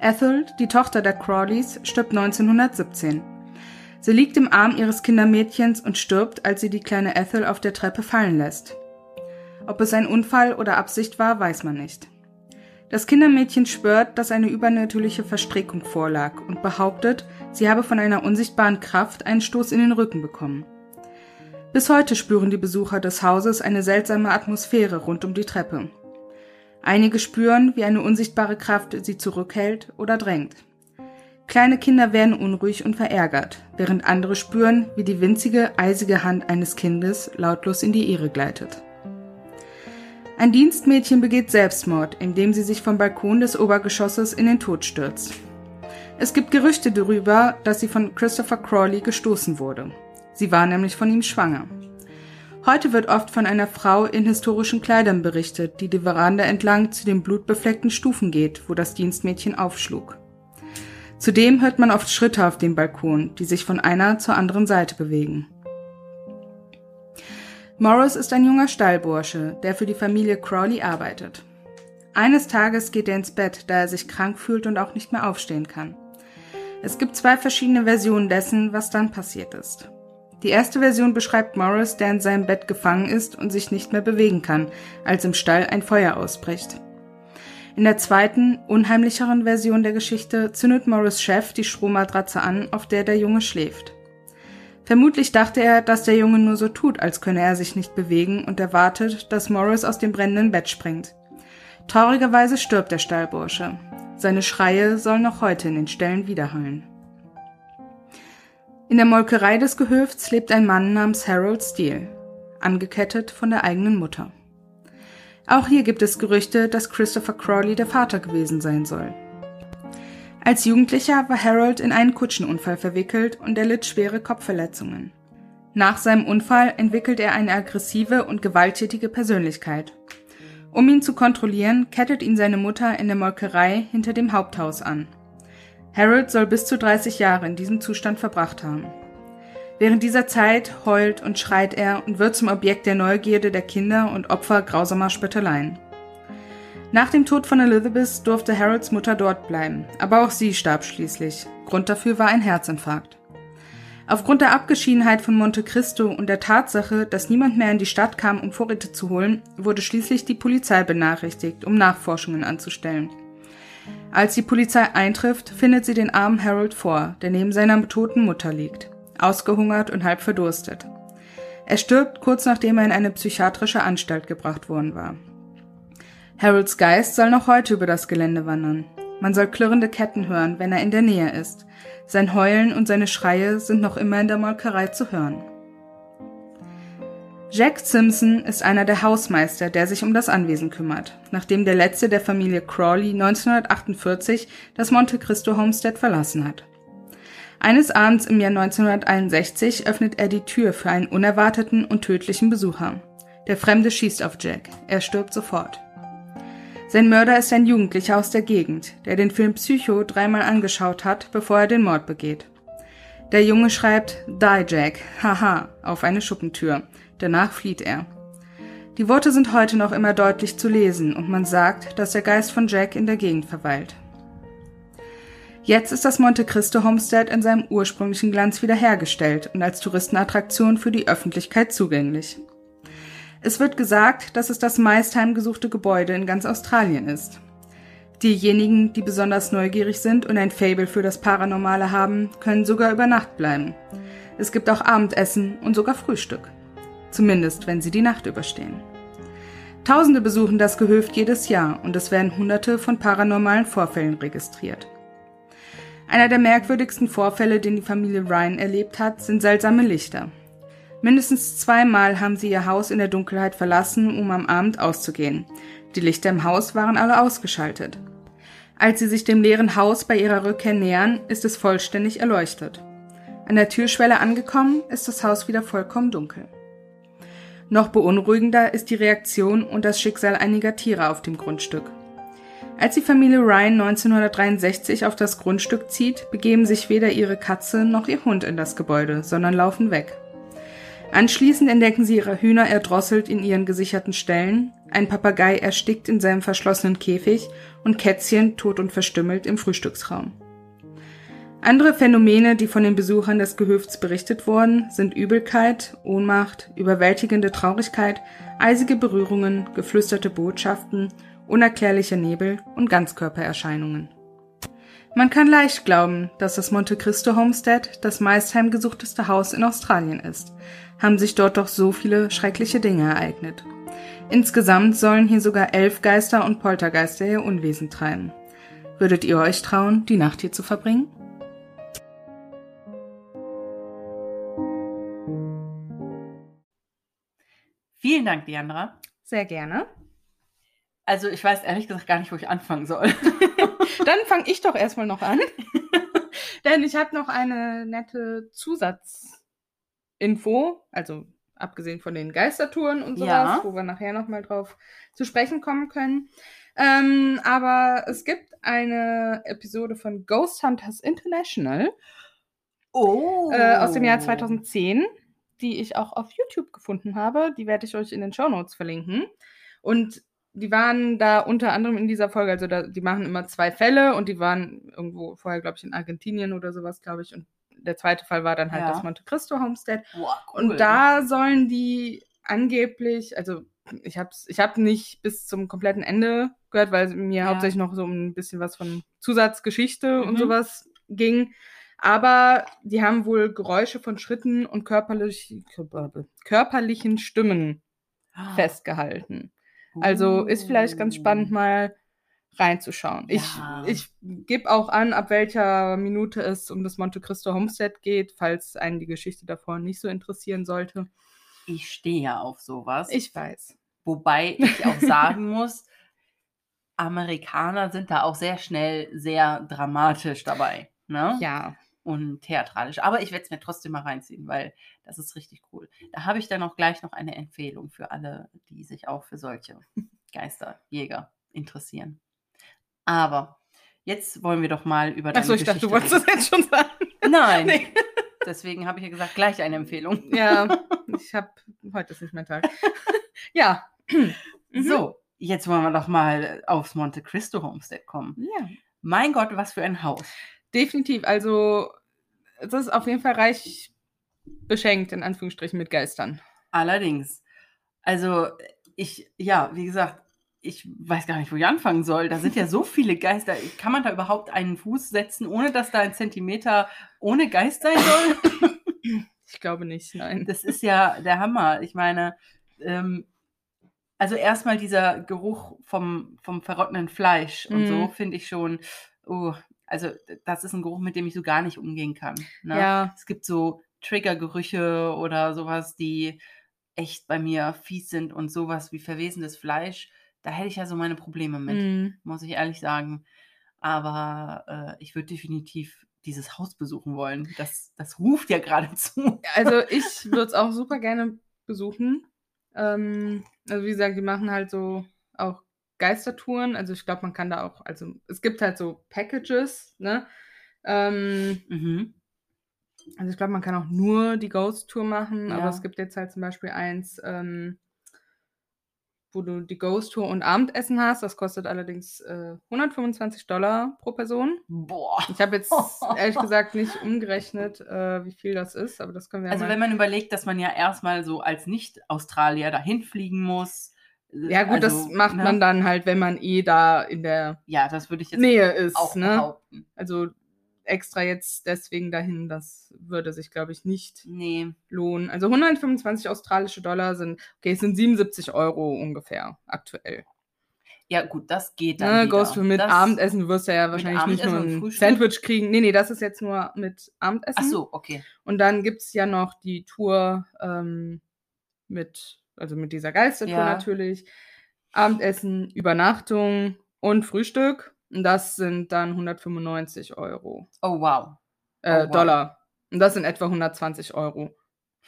Ethel, die Tochter der Crawleys, stirbt 1917. Sie liegt im Arm ihres Kindermädchens und stirbt, als sie die kleine Ethel auf der Treppe fallen lässt. Ob es ein Unfall oder Absicht war, weiß man nicht. Das Kindermädchen schwört, dass eine übernatürliche Verstrickung vorlag und behauptet, sie habe von einer unsichtbaren Kraft einen Stoß in den Rücken bekommen. Bis heute spüren die Besucher des Hauses eine seltsame Atmosphäre rund um die Treppe. Einige spüren, wie eine unsichtbare Kraft sie zurückhält oder drängt. Kleine Kinder werden unruhig und verärgert, während andere spüren, wie die winzige, eisige Hand eines Kindes lautlos in die Ehre gleitet. Ein Dienstmädchen begeht Selbstmord, indem sie sich vom Balkon des Obergeschosses in den Tod stürzt. Es gibt Gerüchte darüber, dass sie von Christopher Crawley gestoßen wurde. Sie war nämlich von ihm schwanger. Heute wird oft von einer Frau in historischen Kleidern berichtet, die die Veranda entlang zu den blutbefleckten Stufen geht, wo das Dienstmädchen aufschlug. Zudem hört man oft Schritte auf dem Balkon, die sich von einer zur anderen Seite bewegen. Morris ist ein junger Stallbursche, der für die Familie Crawley arbeitet. Eines Tages geht er ins Bett, da er sich krank fühlt und auch nicht mehr aufstehen kann. Es gibt zwei verschiedene Versionen dessen, was dann passiert ist. Die erste Version beschreibt Morris, der in seinem Bett gefangen ist und sich nicht mehr bewegen kann, als im Stall ein Feuer ausbricht. In der zweiten, unheimlicheren Version der Geschichte zündet Morris Chef die Strohmatratze an, auf der der Junge schläft. Vermutlich dachte er, dass der Junge nur so tut, als könne er sich nicht bewegen und erwartet, dass Morris aus dem brennenden Bett springt. Traurigerweise stirbt der Stallbursche. Seine Schreie sollen noch heute in den Ställen widerhallen. In der Molkerei des Gehöfts lebt ein Mann namens Harold Steele, angekettet von der eigenen Mutter. Auch hier gibt es Gerüchte, dass Christopher Crawley der Vater gewesen sein soll. Als Jugendlicher war Harold in einen Kutschenunfall verwickelt und er litt schwere Kopfverletzungen. Nach seinem Unfall entwickelt er eine aggressive und gewalttätige Persönlichkeit. Um ihn zu kontrollieren, kettet ihn seine Mutter in der Molkerei hinter dem Haupthaus an. Harold soll bis zu 30 Jahre in diesem Zustand verbracht haben. Während dieser Zeit heult und schreit er und wird zum Objekt der Neugierde der Kinder und Opfer grausamer Spötteleien. Nach dem Tod von Elizabeth durfte Harolds Mutter dort bleiben, aber auch sie starb schließlich. Grund dafür war ein Herzinfarkt. Aufgrund der Abgeschiedenheit von Monte Cristo und der Tatsache, dass niemand mehr in die Stadt kam, um Vorräte zu holen, wurde schließlich die Polizei benachrichtigt, um Nachforschungen anzustellen. Als die Polizei eintrifft, findet sie den armen Harold vor, der neben seiner toten Mutter liegt, ausgehungert und halb verdurstet. Er stirbt kurz nachdem er in eine psychiatrische Anstalt gebracht worden war. Harolds Geist soll noch heute über das Gelände wandern. Man soll klirrende Ketten hören, wenn er in der Nähe ist. Sein Heulen und seine Schreie sind noch immer in der Molkerei zu hören. Jack Simpson ist einer der Hausmeister, der sich um das Anwesen kümmert, nachdem der letzte der Familie Crawley 1948 das Monte Cristo Homestead verlassen hat. Eines Abends im Jahr 1961 öffnet er die Tür für einen unerwarteten und tödlichen Besucher. Der Fremde schießt auf Jack. Er stirbt sofort. Sein Mörder ist ein Jugendlicher aus der Gegend, der den Film Psycho dreimal angeschaut hat, bevor er den Mord begeht. Der Junge schreibt Die Jack, haha, auf eine Schuppentür. Danach flieht er. Die Worte sind heute noch immer deutlich zu lesen und man sagt, dass der Geist von Jack in der Gegend verweilt. Jetzt ist das Monte Cristo Homestead in seinem ursprünglichen Glanz wiederhergestellt und als Touristenattraktion für die Öffentlichkeit zugänglich. Es wird gesagt, dass es das meist heimgesuchte Gebäude in ganz Australien ist. Diejenigen, die besonders neugierig sind und ein Fable für das Paranormale haben, können sogar über Nacht bleiben. Es gibt auch Abendessen und sogar Frühstück. Zumindest, wenn sie die Nacht überstehen. Tausende besuchen das Gehöft jedes Jahr und es werden hunderte von paranormalen Vorfällen registriert. Einer der merkwürdigsten Vorfälle, den die Familie Ryan erlebt hat, sind seltsame Lichter. Mindestens zweimal haben sie ihr Haus in der Dunkelheit verlassen, um am Abend auszugehen. Die Lichter im Haus waren alle ausgeschaltet. Als sie sich dem leeren Haus bei ihrer Rückkehr nähern, ist es vollständig erleuchtet. An der Türschwelle angekommen, ist das Haus wieder vollkommen dunkel. Noch beunruhigender ist die Reaktion und das Schicksal einiger Tiere auf dem Grundstück. Als die Familie Ryan 1963 auf das Grundstück zieht, begeben sich weder ihre Katze noch ihr Hund in das Gebäude, sondern laufen weg. Anschließend entdecken sie ihre Hühner erdrosselt in ihren gesicherten Ställen, ein Papagei erstickt in seinem verschlossenen Käfig und Kätzchen tot und verstümmelt im Frühstücksraum. Andere Phänomene, die von den Besuchern des Gehöfts berichtet wurden, sind Übelkeit, Ohnmacht, überwältigende Traurigkeit, eisige Berührungen, geflüsterte Botschaften, unerklärliche Nebel und Ganzkörpererscheinungen. Man kann leicht glauben, dass das Monte Cristo Homestead das meist heimgesuchteste Haus in Australien ist, haben sich dort doch so viele schreckliche Dinge ereignet. Insgesamt sollen hier sogar elf Geister und Poltergeister ihr Unwesen treiben. Würdet ihr euch trauen, die Nacht hier zu verbringen? Vielen Dank, Diandra. Sehr gerne. Also ich weiß ehrlich gesagt gar nicht, wo ich anfangen soll. [laughs] [laughs] Dann fange ich doch erstmal noch an. [laughs] Denn ich habe noch eine nette Zusatzinfo, also abgesehen von den Geistertouren und sowas, Ja. wo wir nachher nochmal drauf zu sprechen kommen können. Ähm, aber es gibt eine Episode von Ghost Hunters International Oh. äh, aus dem Jahr 2010, die ich auch auf YouTube gefunden habe. Die werde ich euch in den Show Notes verlinken. Und die waren da unter anderem in dieser Folge, also da, die machen immer zwei Fälle und die waren irgendwo vorher, glaube ich, in Argentinien oder sowas, glaube ich. Und der zweite Fall war dann halt Ja. das Monte Cristo Homestead. Boah, cool. Und da sollen die angeblich, also ich habe ich hab nicht bis zum kompletten Ende gehört, weil mir Ja. hauptsächlich noch so ein bisschen was von Zusatzgeschichte und Mhm. sowas ging. Aber die haben wohl Geräusche von Schritten und körperlich, körperlichen Stimmen Ah. festgehalten. Also ist vielleicht ganz spannend, mal reinzuschauen. Ja. Ich, ich gebe auch an, ab welcher Minute es um das Monte Cristo Homestead geht, falls einen die Geschichte davor nicht so interessieren sollte. Ich stehe ja auf sowas. Ich weiß. Wobei ich auch [laughs] sagen muss, Amerikaner sind da auch sehr schnell sehr dramatisch dabei. Ne? Ja. Und theatralisch. Aber ich werde es mir trotzdem mal reinziehen, weil das ist richtig cool. Da habe ich dann auch gleich noch eine Empfehlung für alle, die sich auch für solche Geisterjäger interessieren. Aber jetzt wollen wir doch mal über deine Achso, ich dachte, du Geschichte wolltest das jetzt schon sagen. reden. Nein, [laughs] Nee. deswegen habe ich ja gesagt, gleich eine Empfehlung. Ja, ich habe heute ist nicht mein Tag. [laughs] ja. Mhm. So, jetzt wollen wir doch mal aufs Monte Cristo Homestead kommen. Ja. Mein Gott, was für ein Haus. Definitiv. Also, es ist auf jeden Fall reich beschenkt, in Anführungsstrichen, mit Geistern. Allerdings. Also, ich, ja, wie gesagt, ich weiß gar nicht, wo ich anfangen soll. Da sind ja so viele Geister. Kann man da überhaupt einen Fuß setzen, ohne dass da ein Zentimeter ohne Geist sein soll? Ich glaube nicht, nein. Das ist ja der Hammer. Ich meine, ähm, also erstmal dieser Geruch vom, vom verrottenen Fleisch und so Mhm. finde ich schon, oh, also das ist ein Geruch, mit dem ich so gar nicht umgehen kann. Ne? Ja. Es gibt so Triggergerüche oder sowas, die echt bei mir fies sind und sowas wie verwesendes Fleisch. Da hätte ich ja so meine Probleme mit, Mm. muss ich ehrlich sagen. Aber äh, ich würde definitiv dieses Haus besuchen wollen. Das, das ruft ja geradezu. [laughs] Also ich würde es auch super gerne besuchen. Ähm, also wie gesagt, die machen halt so auch Geistertouren. Also ich glaube, man kann da auch, also es gibt halt so Packages, ne? Ähm, Mhm. also ich glaube, man kann auch nur die Ghost Tour machen, aber Ja. es gibt jetzt halt zum Beispiel eins, ähm, wo du die Ghost Tour und Abendessen hast. Das kostet allerdings äh, 125 Dollar pro Person. Boah. Ich habe jetzt [laughs] ehrlich gesagt nicht umgerechnet, äh, wie viel das ist, aber das können wir Also mal. wenn man überlegt, dass man ja erstmal so als Nicht-Australier dahin fliegen muss. Ja, gut, also, das macht ne? man dann halt, wenn man eh da in der Ja, das würde ich jetzt Nähe ist. auch ne? behaupten. Also extra jetzt deswegen dahin, das würde sich, glaube ich, nicht Nee. lohnen. Also 125 australische Dollar sind, okay, es sind 77 Euro ungefähr aktuell. Ja, gut, das geht dann. Ne, du mit das, Abendessen, wirst du ja wahrscheinlich nicht nur ein? Sandwich kriegen. Nee, nee, das ist jetzt nur mit Abendessen. Ach so, okay. Und dann gibt es ja noch die Tour ähm, mit, also mit dieser Geistertour Ja. natürlich. Abendessen, Übernachtung und Frühstück. Und das sind dann 195 Euro. Oh, wow. Äh, Oh, wow. Dollar. Und das sind etwa 120 Euro.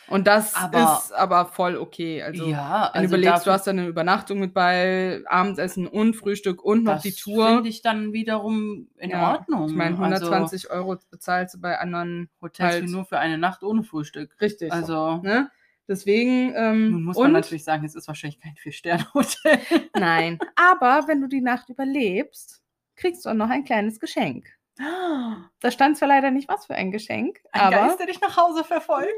Und das Aber- ist aber voll okay. Also, ja, wenn also du überlegst, du hast dann eine Übernachtung mit bei, Abendessen und Frühstück und noch das die Tour. finde ich dann wiederum in Ja, Ordnung. Ich meine, Also 120 Euro bezahlst du bei anderen Hotels halt- nur für eine Nacht ohne Frühstück. richtig. Also, ne? Deswegen, ähm, nun muss man natürlich sagen, es ist wahrscheinlich kein Vier-Sterne-Hotel. [laughs] nein. Aber wenn du die Nacht überlebst, kriegst du auch noch ein kleines Geschenk. [gasps] Da stand zwar leider nicht, was für ein Geschenk, Ein aber Geist, der dich nach Hause verfolgt.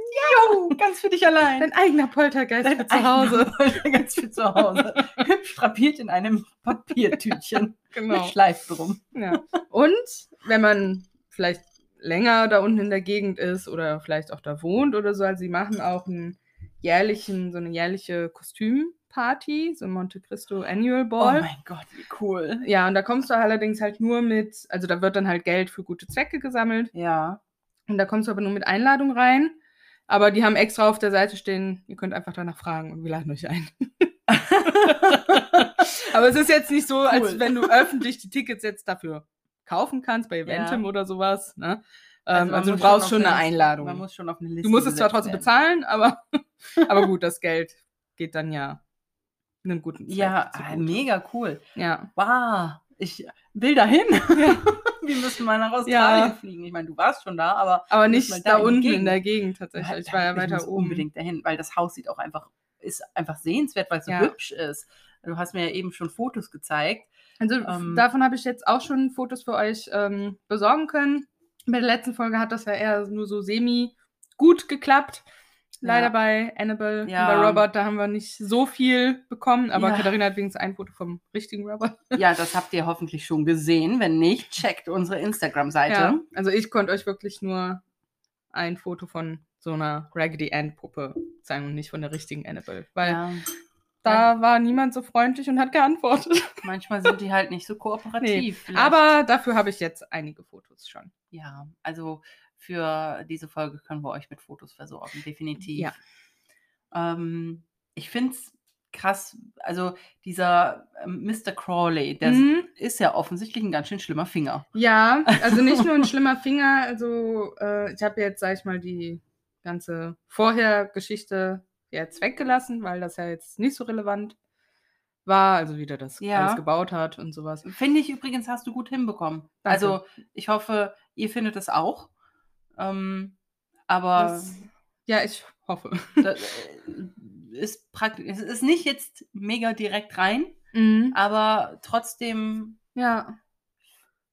Jo, ganz für dich [laughs] allein. dein eigener Poltergeist Dein für zu Hause. Ganz für zu Hause. [laughs] Hübsch drapiert in einem Papiertütchen. Genau. Mit Schleif drum. Ja. Und wenn man vielleicht länger da unten in der Gegend ist oder vielleicht auch da wohnt oder so, also sie machen auch einen jährlichen, so eine jährliche Kostümparty, so ein Monte Cristo Annual Oh Ball. mein Gott, wie cool. ja, und da kommst du allerdings halt nur mit, also da wird dann halt Geld für gute Zwecke gesammelt Ja. und da kommst du aber nur mit Einladung rein. Aber die haben extra auf der Seite stehen, ihr könnt einfach danach fragen und wir laden euch ein. [laughs] Aber es ist jetzt nicht so, als Cool. wenn du öffentlich die Tickets jetzt dafür kaufen kannst, bei Eventim Ja. oder sowas. Ne? Ähm, man also, du brauchst schon eine Liste- Einladung. Man muss schon auf eine Liste du musst es zwar trotzdem werden. bezahlen, aber, [laughs] aber gut, das Geld geht dann ja einem guten Zweck. Ja, ah, mega cool. Ja. Wow, ich will dahin. [laughs] Wir müssen mal nach Australien Ja. fliegen. Ich meine, du warst schon da, aber Aber nicht da da in unten in Gegend. der Gegend tatsächlich. Ich war ja weiter muss oben. unbedingt dahin, weil das Haus sieht auch einfach, ist einfach sehenswert, weil es so Ja. hübsch ist. Du hast mir ja eben schon Fotos gezeigt. Also Ähm, davon habe ich jetzt auch schon Fotos für euch ähm, besorgen können. Bei der letzten Folge hat das ja eher nur so semi gut geklappt. Leider Ja. bei Annabelle Ja. und bei Robert, da haben wir nicht so viel bekommen, aber Ja. Katharina hat wenigstens ein Foto vom richtigen Robert. [laughs] Ja, das habt ihr hoffentlich schon gesehen. Wenn nicht, checkt unsere Instagram-Seite. Also ich konnte euch wirklich nur ein Foto von so einer Raggedy Ann Puppe zeigen und nicht von der richtigen Annabelle, weil da war niemand so freundlich und hat geantwortet. [laughs] Manchmal sind die halt nicht so kooperativ. Vielleicht- Aber dafür habe ich jetzt einige Fotos schon. ja, also für diese Folge können wir euch mit Fotos versorgen, definitiv. Ja. Ähm, ich finde es krass, also dieser ähm, Mr. Crawley, der Mhm. ist ja offensichtlich ein ganz schön schlimmer Finger. Ja, also nicht nur ein [laughs] schlimmer Finger, also äh, ich habe jetzt, sag ich mal, die ganze Vorhergeschichte jetzt weggelassen, weil das ja jetzt nicht so relevant war, also wie der das Ja. alles gebaut hat und sowas. Finde ich übrigens, hast du gut hinbekommen. Danke. Also ich hoffe, ihr findet es auch. Ähm, aber Das, ja, ich hoffe. das, äh, ist praktisch. Es ist nicht jetzt mega direkt rein, Mhm. aber trotzdem, Ja,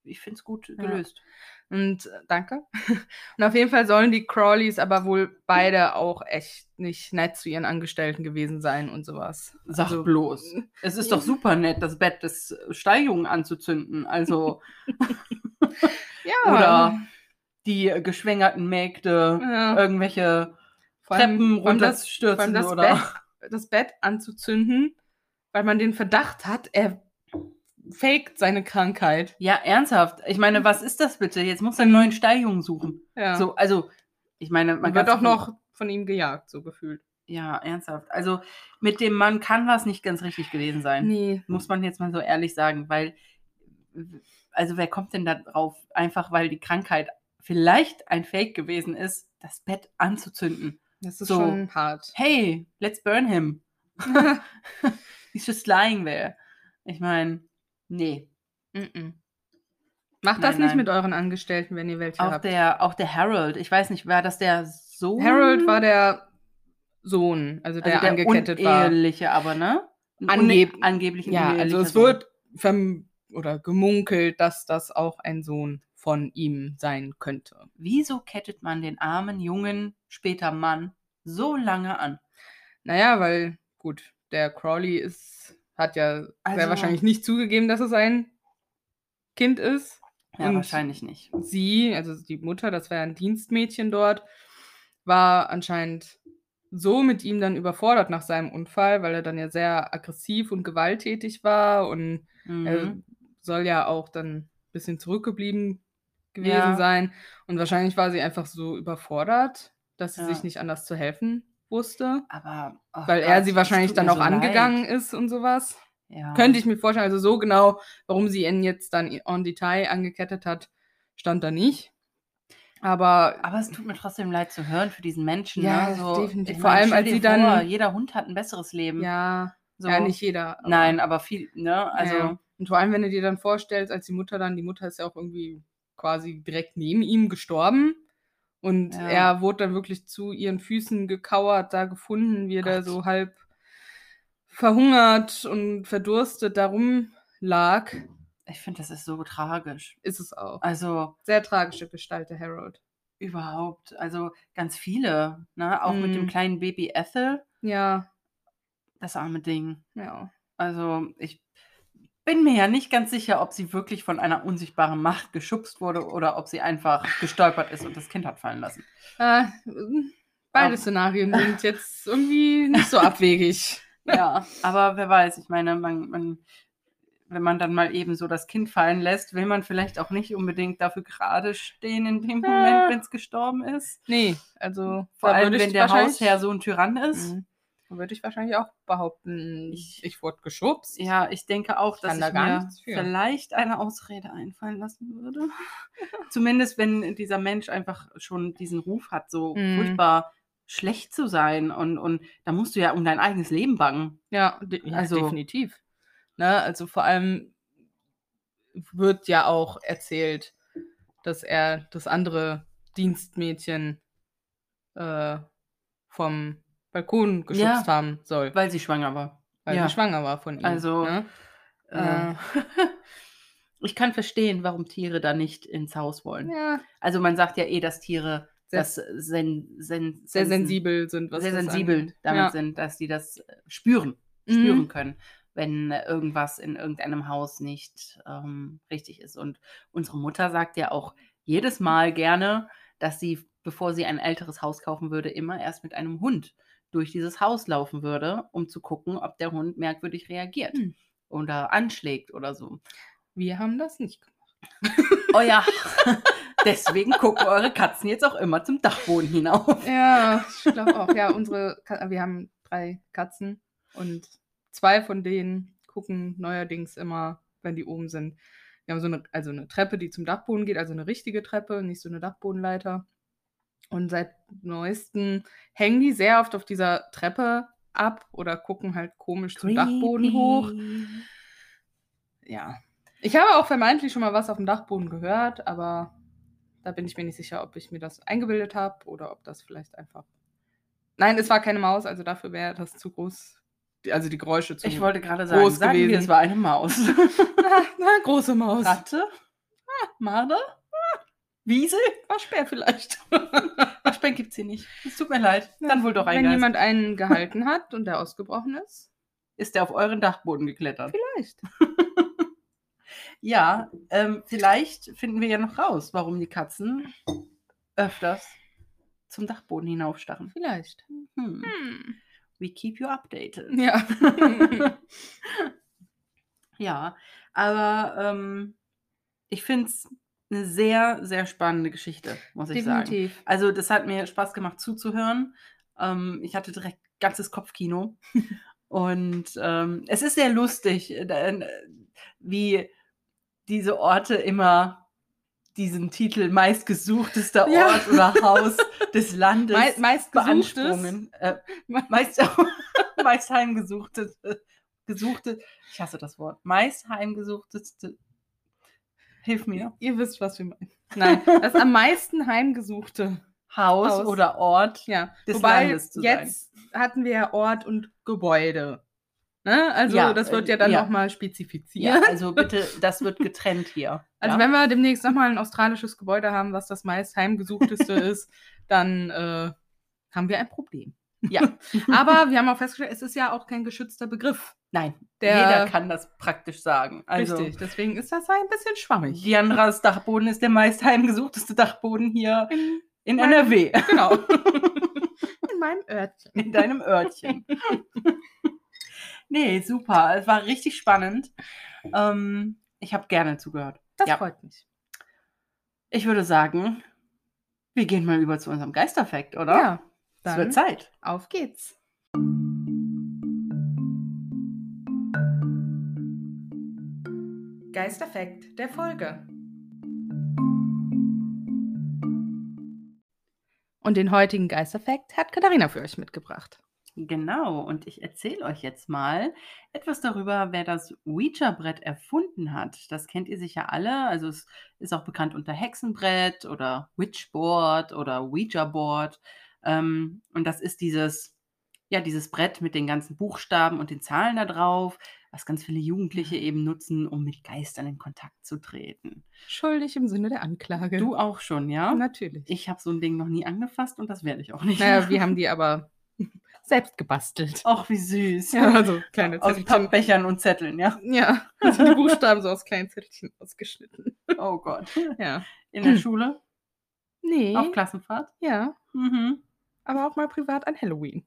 ich finde es gut gelöst. und äh, danke. [laughs] Und auf jeden Fall sollen die Crawleys aber wohl beide auch echt nicht nett zu ihren Angestellten gewesen sein und sowas. Sag Also- bloß. [laughs] Es ist doch super nett, das Bett des Steigjungen anzuzünden. Also, [laughs] Ja. oder die geschwängerten Mägde, ja. irgendwelche Vor allem- Treppen das- runterstürzen allem das oder. Bett, das Bett anzuzünden, weil man den Verdacht hat, er faked seine Krankheit. Ja, ernsthaft. Ich meine, was ist das bitte? Jetzt muss er einen neuen Steigjungen suchen. Ja. So, also, ich meine, man man wird auch noch von ihm gejagt, so gefühlt. Ja, ernsthaft. Also, mit dem Mann kann was nicht ganz richtig gewesen sein. Nee. Muss man jetzt mal so ehrlich sagen, weil, also, wer kommt denn da drauf, einfach weil die Krankheit vielleicht ein Fake gewesen ist, das Bett anzuzünden? Das ist So. schon hart. Hey, let's burn him. [laughs] He's just lying there. Ich meine, nee. Mm-mm. Macht das Nein, nicht nein. mit euren Angestellten, wenn ihr welche Auch habt. der, auch der Harold, ich weiß nicht, war das der Sohn? Harold war der Sohn, also der, also der angekettet war. uneheliche, aber, ne? Angeb- angeblich Ja, also es Sohn. wird verm oder gemunkelt, dass das auch ein Sohn von ihm sein könnte. Wieso kettet man den armen, jungen, später Mann so lange an? Naja, weil, gut, der Crowley ist, hat ja Also- sehr wahrscheinlich nicht zugegeben, dass es ein Kind ist. Ja, Und wahrscheinlich nicht. sie, also die Mutter, das war ja ein Dienstmädchen dort, war anscheinend so mit ihm dann überfordert nach seinem Unfall, weil er dann ja sehr aggressiv und gewalttätig war und er Mhm. soll ja auch dann ein bisschen zurückgeblieben gewesen Ja. sein. Und wahrscheinlich war sie einfach so überfordert, dass sie Ja. sich nicht anders zu helfen wusste, Aber. oh weil er Gott, sie es wahrscheinlich dann auch so leid. angegangen ist und sowas. Ja. Könnte ich mir vorstellen, also so genau, warum sie ihn jetzt dann en Detail angekettet hat, stand da nicht. Aber Aber es tut mir trotzdem leid zu hören für diesen Menschen. Ja, ne? so, definitiv. Vor allem, als sie dann- Vor, jeder Hund hat ein besseres Leben. ja, so. ja, nicht jeder. aber- Nein, aber viel, ne? Also. ja. Und vor allem, wenn du dir dann vorstellst, als die Mutter dann, die Mutter ist ja auch irgendwie quasi direkt neben ihm gestorben. Und Ja. er wurde dann wirklich zu ihren Füßen gekauert, da gefunden, wie er da so halb verhungert und verdurstet darum lag, Ich finde, das ist so tragisch. ist es auch. Also Sehr tragische Gestalt, der Harold. überhaupt, also ganz viele, ne? Auch mit dem Mhm. kleinen Baby Ethel, Ja, das arme Ding. ja. Also ich bin mir ja nicht ganz sicher, ob sie wirklich von einer unsichtbaren Macht geschubst wurde oder ob sie einfach gestolpert ist und das Kind hat fallen lassen. Äh, beide Aber- Szenarien sind jetzt irgendwie nicht so abwegig. [laughs] Ja, aber wer weiß, ich meine, man, man, wenn man dann mal eben so das Kind fallen lässt, will man vielleicht auch nicht unbedingt dafür gerade stehen in dem Ja. Moment, wenn es gestorben ist. Nee, also Vor allem, wenn der Hausherr so ein Tyrann ist. Mhm. Würde ich wahrscheinlich auch behaupten, ich, ich wurde geschubst. Ja, ich denke auch, dass Kann da ich mir vielleicht eine Ausrede einfallen lassen würde. [laughs] Zumindest wenn dieser Mensch einfach schon diesen Ruf hat, so Mhm. furchtbar schlecht zu sein und, und da musst du ja um dein eigenes Leben bangen. Ja, de ja Also- definitiv. Ne, also vor allem wird ja auch erzählt, dass er das andere Dienstmädchen äh, vom Balkon geschubst haben soll, Weil sie schwanger war. weil ja. sie schwanger war von ihm. Also, ne? Äh, [laughs] ich kann verstehen, warum Tiere da nicht ins Haus wollen. ja, Also man sagt ja eh, dass Tiere Sehr- das sen, sen, sehr sensen- sensibel sind, was sehr sensibel angeht. damit ja. sind, dass die das äh, spüren, Mhm. spüren können, wenn äh, irgendwas in irgendeinem Haus nicht ähm, richtig ist. Und unsere Mutter sagt ja auch jedes Mal gerne, dass sie, bevor sie ein älteres Haus kaufen würde, immer erst mit einem Hund durch dieses Haus laufen würde, um zu gucken, ob der Hund merkwürdig reagiert Hm. oder anschlägt oder so. Wir haben das nicht gemacht. Oh ja, [laughs] [laughs] deswegen gucken eure Katzen jetzt auch immer zum Dachboden hinauf. Ja, ich glaube auch. Ja, unsere, Ka wir haben drei Katzen und zwei von denen gucken neuerdings immer, wenn die oben sind. Wir haben so eine, also eine Treppe, die zum Dachboden geht, also eine richtige Treppe, nicht so eine Dachbodenleiter. Und seit neuestem hängen die sehr oft auf dieser Treppe ab oder gucken halt komisch zum Dachboden hoch. Ja. Ich habe auch vermeintlich schon mal was auf dem Dachboden gehört, aber da bin ich mir nicht sicher, ob ich mir das eingebildet habe oder ob das vielleicht einfach. Nein, es war keine Maus, also dafür wäre das zu groß. Also die Geräusche zu Ich wollte gerade sagen, groß sagen wir, gewesen. es war eine Maus. [laughs] Na, na, große Maus. Ratte? Ah, Marder? Wiesel? Waschbär vielleicht. [laughs] Waschbär gibt's hier nicht. Es tut mir leid. Dann wohl doch ein Wenn Geist. jemand einen [laughs] gehalten hat und der ausgebrochen ist, Ist der auf euren Dachboden geklettert? vielleicht. [laughs] Ja, ähm, vielleicht finden wir ja noch raus, warum die Katzen öfters zum Dachboden hinaufstarren. Vielleicht. Hm. Hm. We keep you updated. Ja. Ja, aber ähm, ich finde es eine sehr, sehr spannende Geschichte, muss ich sagen. Definitiv. Also, das hat mir Spaß gemacht zuzuhören. Ähm, ich hatte direkt ganzes Kopfkino. [laughs] Und ähm, es ist sehr lustig, äh, äh, wie diese Orte immer diesen Titel meistgesuchtester Ja. Ort oder Haus [laughs] des Landes Me meist beanspruchen. Äh, [laughs] Me- meist, meist heimgesuchte, gesuchte, ich hasse das Wort, meist heimgesuchteste, hilf mir, [laughs] Ihr wisst, was wir meinen. Nein, das am [laughs] meisten heimgesuchte. Haus, Haus. oder Ort. Ja. Des Wobei Landes zu jetzt hatten wir ja Ort und Gebäude. Ne? Also Ja, das wird ja dann ja. nochmal Ja, spezifiziert. also bitte, das wird getrennt hier. [laughs] Also ja? wenn wir demnächst nochmal ein australisches Gebäude haben, was das meist heimgesuchteste ist, dann äh, haben wir ein Problem. Ja. [laughs] Aber wir haben auch festgestellt, es ist ja auch kein geschützter Begriff. Nein, Der- jeder kann das praktisch sagen. Also, Richtig. Deswegen ist das ein bisschen schwammig. Diandras Dachboden ist der meist heimgesuchteste Dachboden hier In, in NRW. [laughs] genau. [laughs] In meinem Örtchen. in deinem Örtchen. nee, super. Es war richtig spannend. Ähm, ich habe gerne zugehört. Das Ja. freut mich. Ich würde sagen, wir gehen mal über zu unserem Geisterfakt, oder? Ja. Es Dann wird Zeit. auf geht's. Geisterfakt der Folge. Und den heutigen Geisterfakt hat Katharina für euch mitgebracht. Genau, und ich erzähle euch jetzt mal etwas darüber, wer das Ouija-Brett erfunden hat. Das kennt ihr sicher alle. Also es ist auch bekannt unter Hexenbrett oder Witchboard oder Ouija-Board. Ähm, und das ist dieses, ja, dieses Brett mit den ganzen Buchstaben und den Zahlen da drauf, was ganz viele Jugendliche eben nutzen, um mit Geistern in Kontakt zu treten. Schuldig im Sinne der Anklage. Du auch schon, ja? Natürlich. Ich habe so ein Ding noch nie angefasst und das werde ich auch nicht. Naja, wir haben die aber [laughs] selbst gebastelt. Ach, wie süß. Ja, also kleine Aus Zettelchen. Pappbechern und Zetteln, ja. Ja, also die Buchstaben so aus kleinen Zettelchen ausgeschnitten. Oh Gott. Ja. In der Schule? Nee. Auf Klassenfahrt? ja, Mhm. Aber auch mal privat an Halloween.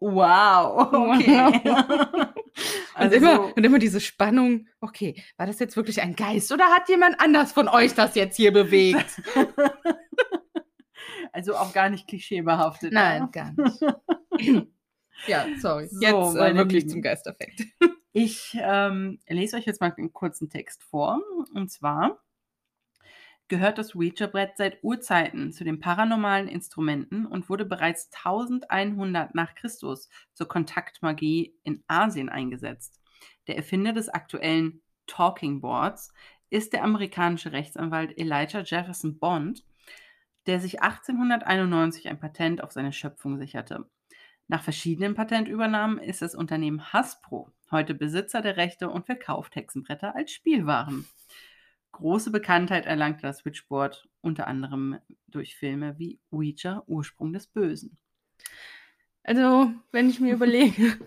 Wow. [laughs] Okay. [laughs] Und, also, immer, und immer diese Spannung, okay, war das jetzt wirklich ein Geist oder hat jemand anders von euch das jetzt hier bewegt? [laughs] also auch gar nicht klischeebehaftet. Nein, ja? gar nicht. [clears throat] ja, sorry. So, jetzt äh, wirklich Lieben. zum Geisterfekt. Ich ähm, lese euch jetzt mal einen kurzen Text vor. Und zwar gehört das Ouija-Brett seit Urzeiten zu den paranormalen Instrumenten und wurde bereits 1100 nach Christus zur Kontaktmagie in Asien eingesetzt. Der Erfinder des aktuellen Talking Boards ist der amerikanische Rechtsanwalt Elijah Jefferson Bond, der sich 1891 ein Patent auf seine Schöpfung sicherte. Nach verschiedenen Patentübernahmen ist das Unternehmen Hasbro heute Besitzer der Rechte und verkauft Hexenbretter als Spielwaren. Große Bekanntheit erlangte das Switchboard unter anderem durch Filme wie Ouija, Ursprung des Bösen. Also, wenn ich mir [laughs] überlege,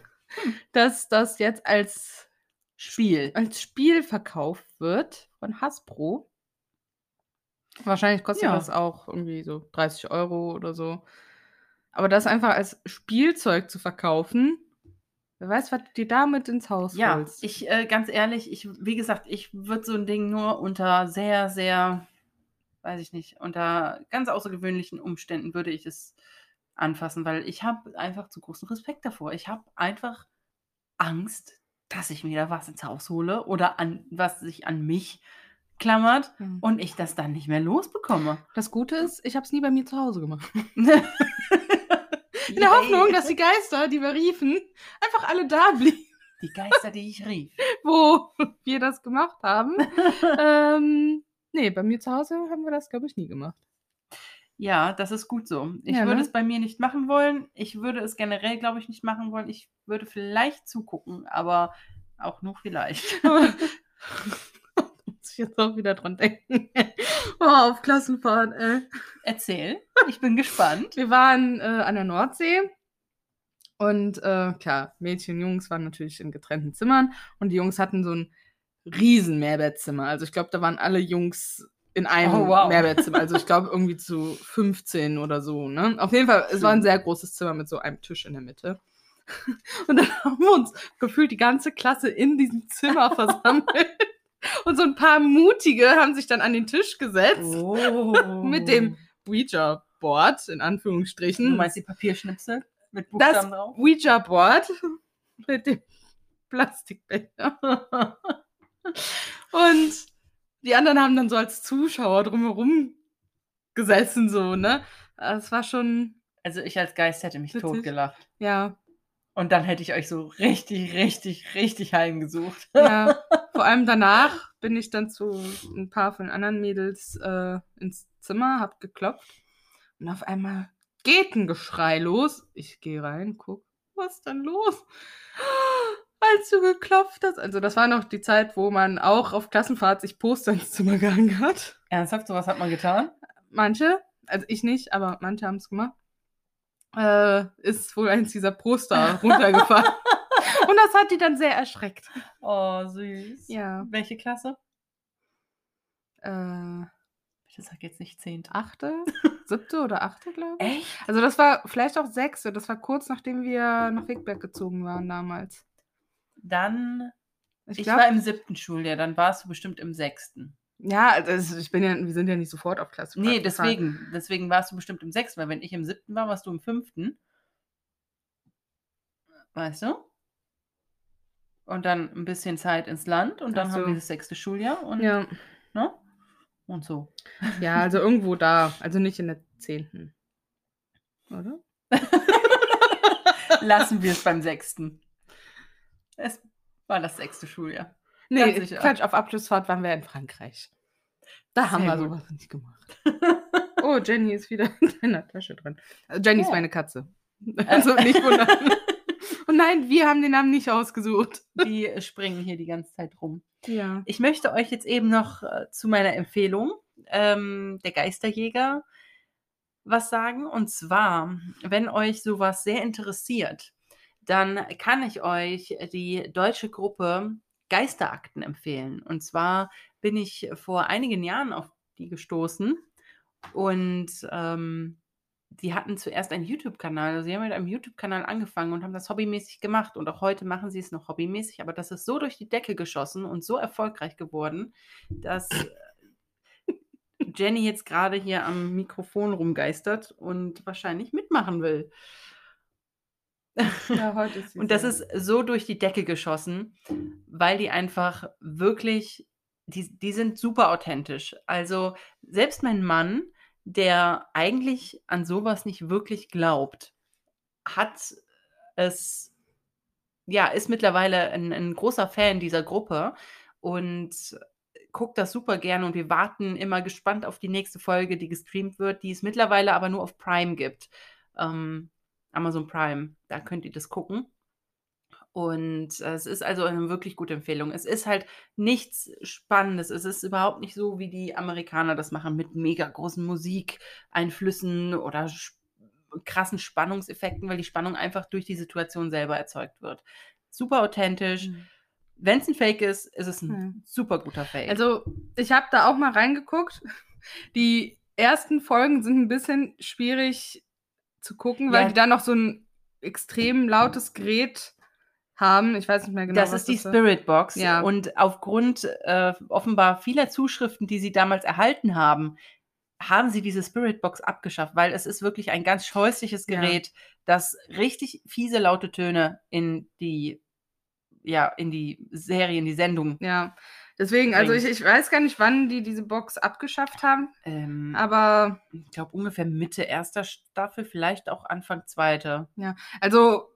dass das jetzt als, Spiel. als Spiel verkauft wird von Hasbro, wahrscheinlich kostet Ja. das auch irgendwie so 30 Euro oder so. Aber das einfach als Spielzeug zu verkaufen, wer weiß, was du dir damit ins Haus Ja, holst. ich, äh, ganz ehrlich, ich, wie gesagt, ich würde so ein Ding nur unter sehr, sehr, weiß ich nicht, unter ganz außergewöhnlichen Umständen würde ich es anfassen, weil ich habe einfach zu großen Respekt davor. Ich habe einfach Angst, dass ich mir da was ins Haus hole oder an was sich an mich klammert Hm. und ich das dann nicht mehr losbekomme. Das Gute ist, ich habe es nie bei mir zu Hause gemacht. [laughs] [laughs] In der Hoffnung, dass die Geister, die wir riefen, einfach alle da blieben, die Geister, die ich rief. [laughs] wo wir das gemacht haben. [laughs] ähm, nee, bei mir zu Hause haben wir das, glaube ich, nie gemacht. Ja, das ist gut so. Ich Ja, würde ne? es bei mir nicht machen wollen. Ich würde es generell, glaube ich, nicht machen wollen. Ich würde vielleicht zugucken, aber auch nur vielleicht. [laughs] Ich jetzt auch wieder dran denken. [laughs] oh, auf Klassenfahrt, ey. Erzähl, ich bin gespannt. Wir waren äh, an der Nordsee und äh, klar, Mädchen und Jungs waren natürlich in getrennten Zimmern und die Jungs hatten so ein riesen Mehrbettzimmer. Also ich glaube, da waren alle Jungs in einem Oh, wow. Mehrbettzimmer. Also ich glaube irgendwie zu 15 oder so. Ne? Auf jeden Fall, es war ein sehr großes Zimmer mit so einem Tisch in der Mitte. [laughs] Und dann haben wir uns gefühlt die ganze Klasse in diesem Zimmer versammelt. Und so ein paar Mutige haben sich dann an den Tisch gesetzt Oh. [laughs] mit dem Ouija-Board, in Anführungsstrichen. Du meinst die Papierschnipsel mit das Buchstaben drauf? Ouija-Board [laughs] mit dem Plastikbecher. [laughs] Und die anderen haben dann so als Zuschauer drumherum gesessen, so, ne? Es war schon, Also ich als Geist hätte mich Witzig. totgelacht. ja, Und dann hätte ich euch so richtig, richtig, richtig heimgesucht. ja. [laughs] Vor allem danach bin ich dann zu ein paar von anderen Mädels äh, ins Zimmer, hab geklopft und auf einmal geht ein Geschrei los. Ich gehe rein, guck, was ist denn los? [gasps] Als du geklopft hast. Also das war noch die Zeit, wo man auch auf Klassenfahrt sich Poster ins Zimmer gehangen hat. Ernsthaft, sowas hat man getan? Manche, also ich nicht, aber manche haben es gemacht. Äh, ist wohl eins dieser Poster runtergefallen. [laughs] Und das hat die dann sehr erschreckt. Oh, süß. Ja. Welche Klasse? Äh, Ich sag jetzt nicht zehnte. achte, siebte oder achte, glaube ich. Echt? Also das war vielleicht auch sechste. Das war kurz nachdem wir nach Wegberg gezogen waren damals. Dann, Ich, ich, glaub, war im siebten Schuljahr, dann warst du bestimmt im sechsten. Ja, also ich bin ja, wir sind ja nicht sofort auf Klasse. Nee, deswegen, deswegen warst du bestimmt im sechsten, weil wenn ich im siebten war, warst du im fünften. Weißt du? Und dann ein bisschen Zeit ins Land und dann Ach haben so. wir das sechste Schuljahr und, Ja. ne? Und so. ja, also irgendwo da. Also nicht in der zehnten. Oder? [laughs] Lassen wir es beim sechsten. Es war das sechste Schuljahr. Nee. Quatsch, auf Abschlussfahrt waren wir in Frankreich. Da haben Sehr wir gut. sowas nicht gemacht. Oh, Jenny ist wieder in deiner Tasche drin. Also Jenny ist Ja. meine Katze. [laughs] Also nicht wundern. [laughs] Und nein, wir haben den Namen nicht ausgesucht. Die springen hier die ganze Zeit rum. Ja. Ich möchte euch jetzt eben noch äh, zu meiner Empfehlung, ähm, der Geisterjäger, was sagen. Und zwar, wenn euch sowas sehr interessiert, dann kann ich euch die deutsche Gruppe Geisterakten empfehlen. Und zwar bin ich vor einigen Jahren auf die gestoßen und ähm, die hatten zuerst einen YouTube-Kanal. Also sie haben mit einem YouTube-Kanal angefangen und haben das hobbymäßig gemacht. Und auch heute machen sie es noch hobbymäßig. Aber das ist so durch die Decke geschossen und so erfolgreich geworden, dass Jenny jetzt gerade hier am Mikrofon rumgeistert und wahrscheinlich mitmachen will. Ja [laughs] heute ist sie Und das so. ist so durch die Decke geschossen, weil die einfach wirklich, die, die sind super authentisch. Also selbst mein Mann, der eigentlich an sowas nicht wirklich glaubt, hat es, ja, ist mittlerweile ein, ein großer Fan dieser Gruppe und guckt das super gerne und wir warten immer gespannt auf die nächste Folge, die gestreamt wird, die es mittlerweile aber nur auf Prime gibt. Ähm, Amazon Prime, da könnt ihr das gucken. Und äh, es ist also eine wirklich gute Empfehlung. Es ist halt nichts Spannendes. Es ist überhaupt nicht so, wie die Amerikaner das machen, mit mega großen Musikeinflüssen oder sp krassen Spannungseffekten, weil die Spannung einfach durch die Situation selber erzeugt wird. Super authentisch. Mhm. Wenn es ein Fake ist, ist es ein Mhm. super guter Fake. Also, ich habe da auch mal reingeguckt. Die ersten Folgen sind ein bisschen schwierig zu gucken, weil Ja. die da noch so ein extrem lautes Gerät haben. Ich weiß nicht mehr genau, das ist die war. Spirit Box. Ja. Und aufgrund äh, offenbar vieler Zuschriften, die sie damals erhalten haben, haben sie diese Spirit Box abgeschafft, weil es ist wirklich ein ganz scheußliches Ja. Gerät, das richtig fiese laute Töne in die ja in die Serie, in die Sendung. Ja, deswegen, also ich, ich weiß gar nicht, wann die diese Box abgeschafft haben, Ähm, aber ich glaube ungefähr Mitte erster Staffel, vielleicht auch Anfang zweiter. also,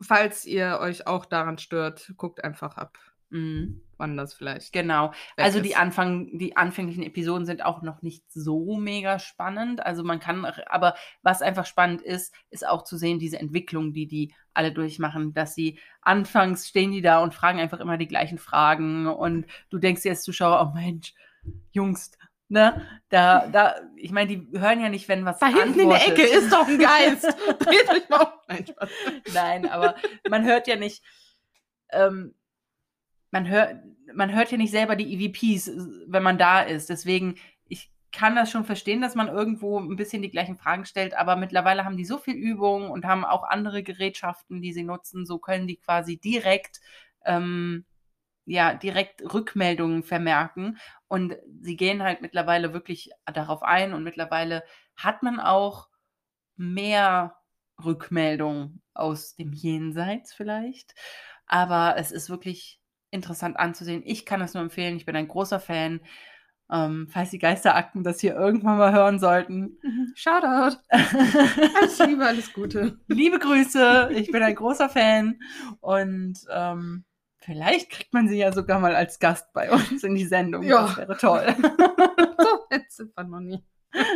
falls ihr euch auch daran stört, guckt einfach ab, Mhm. wann das vielleicht. Genau. weg Also die ist. Anfang, die anfänglichen Episoden sind auch noch nicht so mega spannend. Also man kann, aber was einfach spannend ist, ist auch zu sehen, diese Entwicklung, die die alle durchmachen, dass sie anfangs stehen die da und fragen einfach immer die gleichen Fragen und du denkst dir als Zuschauer, oh Mensch, Jungs, ne, da, da, ich meine, die hören ja nicht, wenn was Da hinten in der. Ecke ist doch ein Geist. [laughs] Dreht euch mal um. Nein, Spaß. Nein, aber man hört ja nicht, ähm, man hört, man hört ja nicht selber die EVPs, äh, wenn man da ist. Deswegen, ich kann das schon verstehen, dass man irgendwo ein bisschen die gleichen Fragen stellt, aber mittlerweile haben die so viel Übung und haben auch andere Gerätschaften, die sie nutzen. So können die quasi direkt, ähm, ja, direkt Rückmeldungen vermerken. Und sie gehen halt mittlerweile wirklich darauf ein und mittlerweile hat man auch mehr Rückmeldungen aus dem Jenseits vielleicht. Aber es ist wirklich interessant anzusehen. Ich kann es nur empfehlen. Ich bin ein großer Fan. Ähm, falls die Geisterakten das hier irgendwann mal hören sollten. Shoutout. [laughs] Alles Liebe, alles Gute. Liebe Grüße. Ich bin ein großer Fan. Und ähm, vielleicht kriegt man sie ja sogar mal als Gast bei uns in die Sendung. Ja. Das wäre toll. [laughs] So, jetzt sind wir noch nie.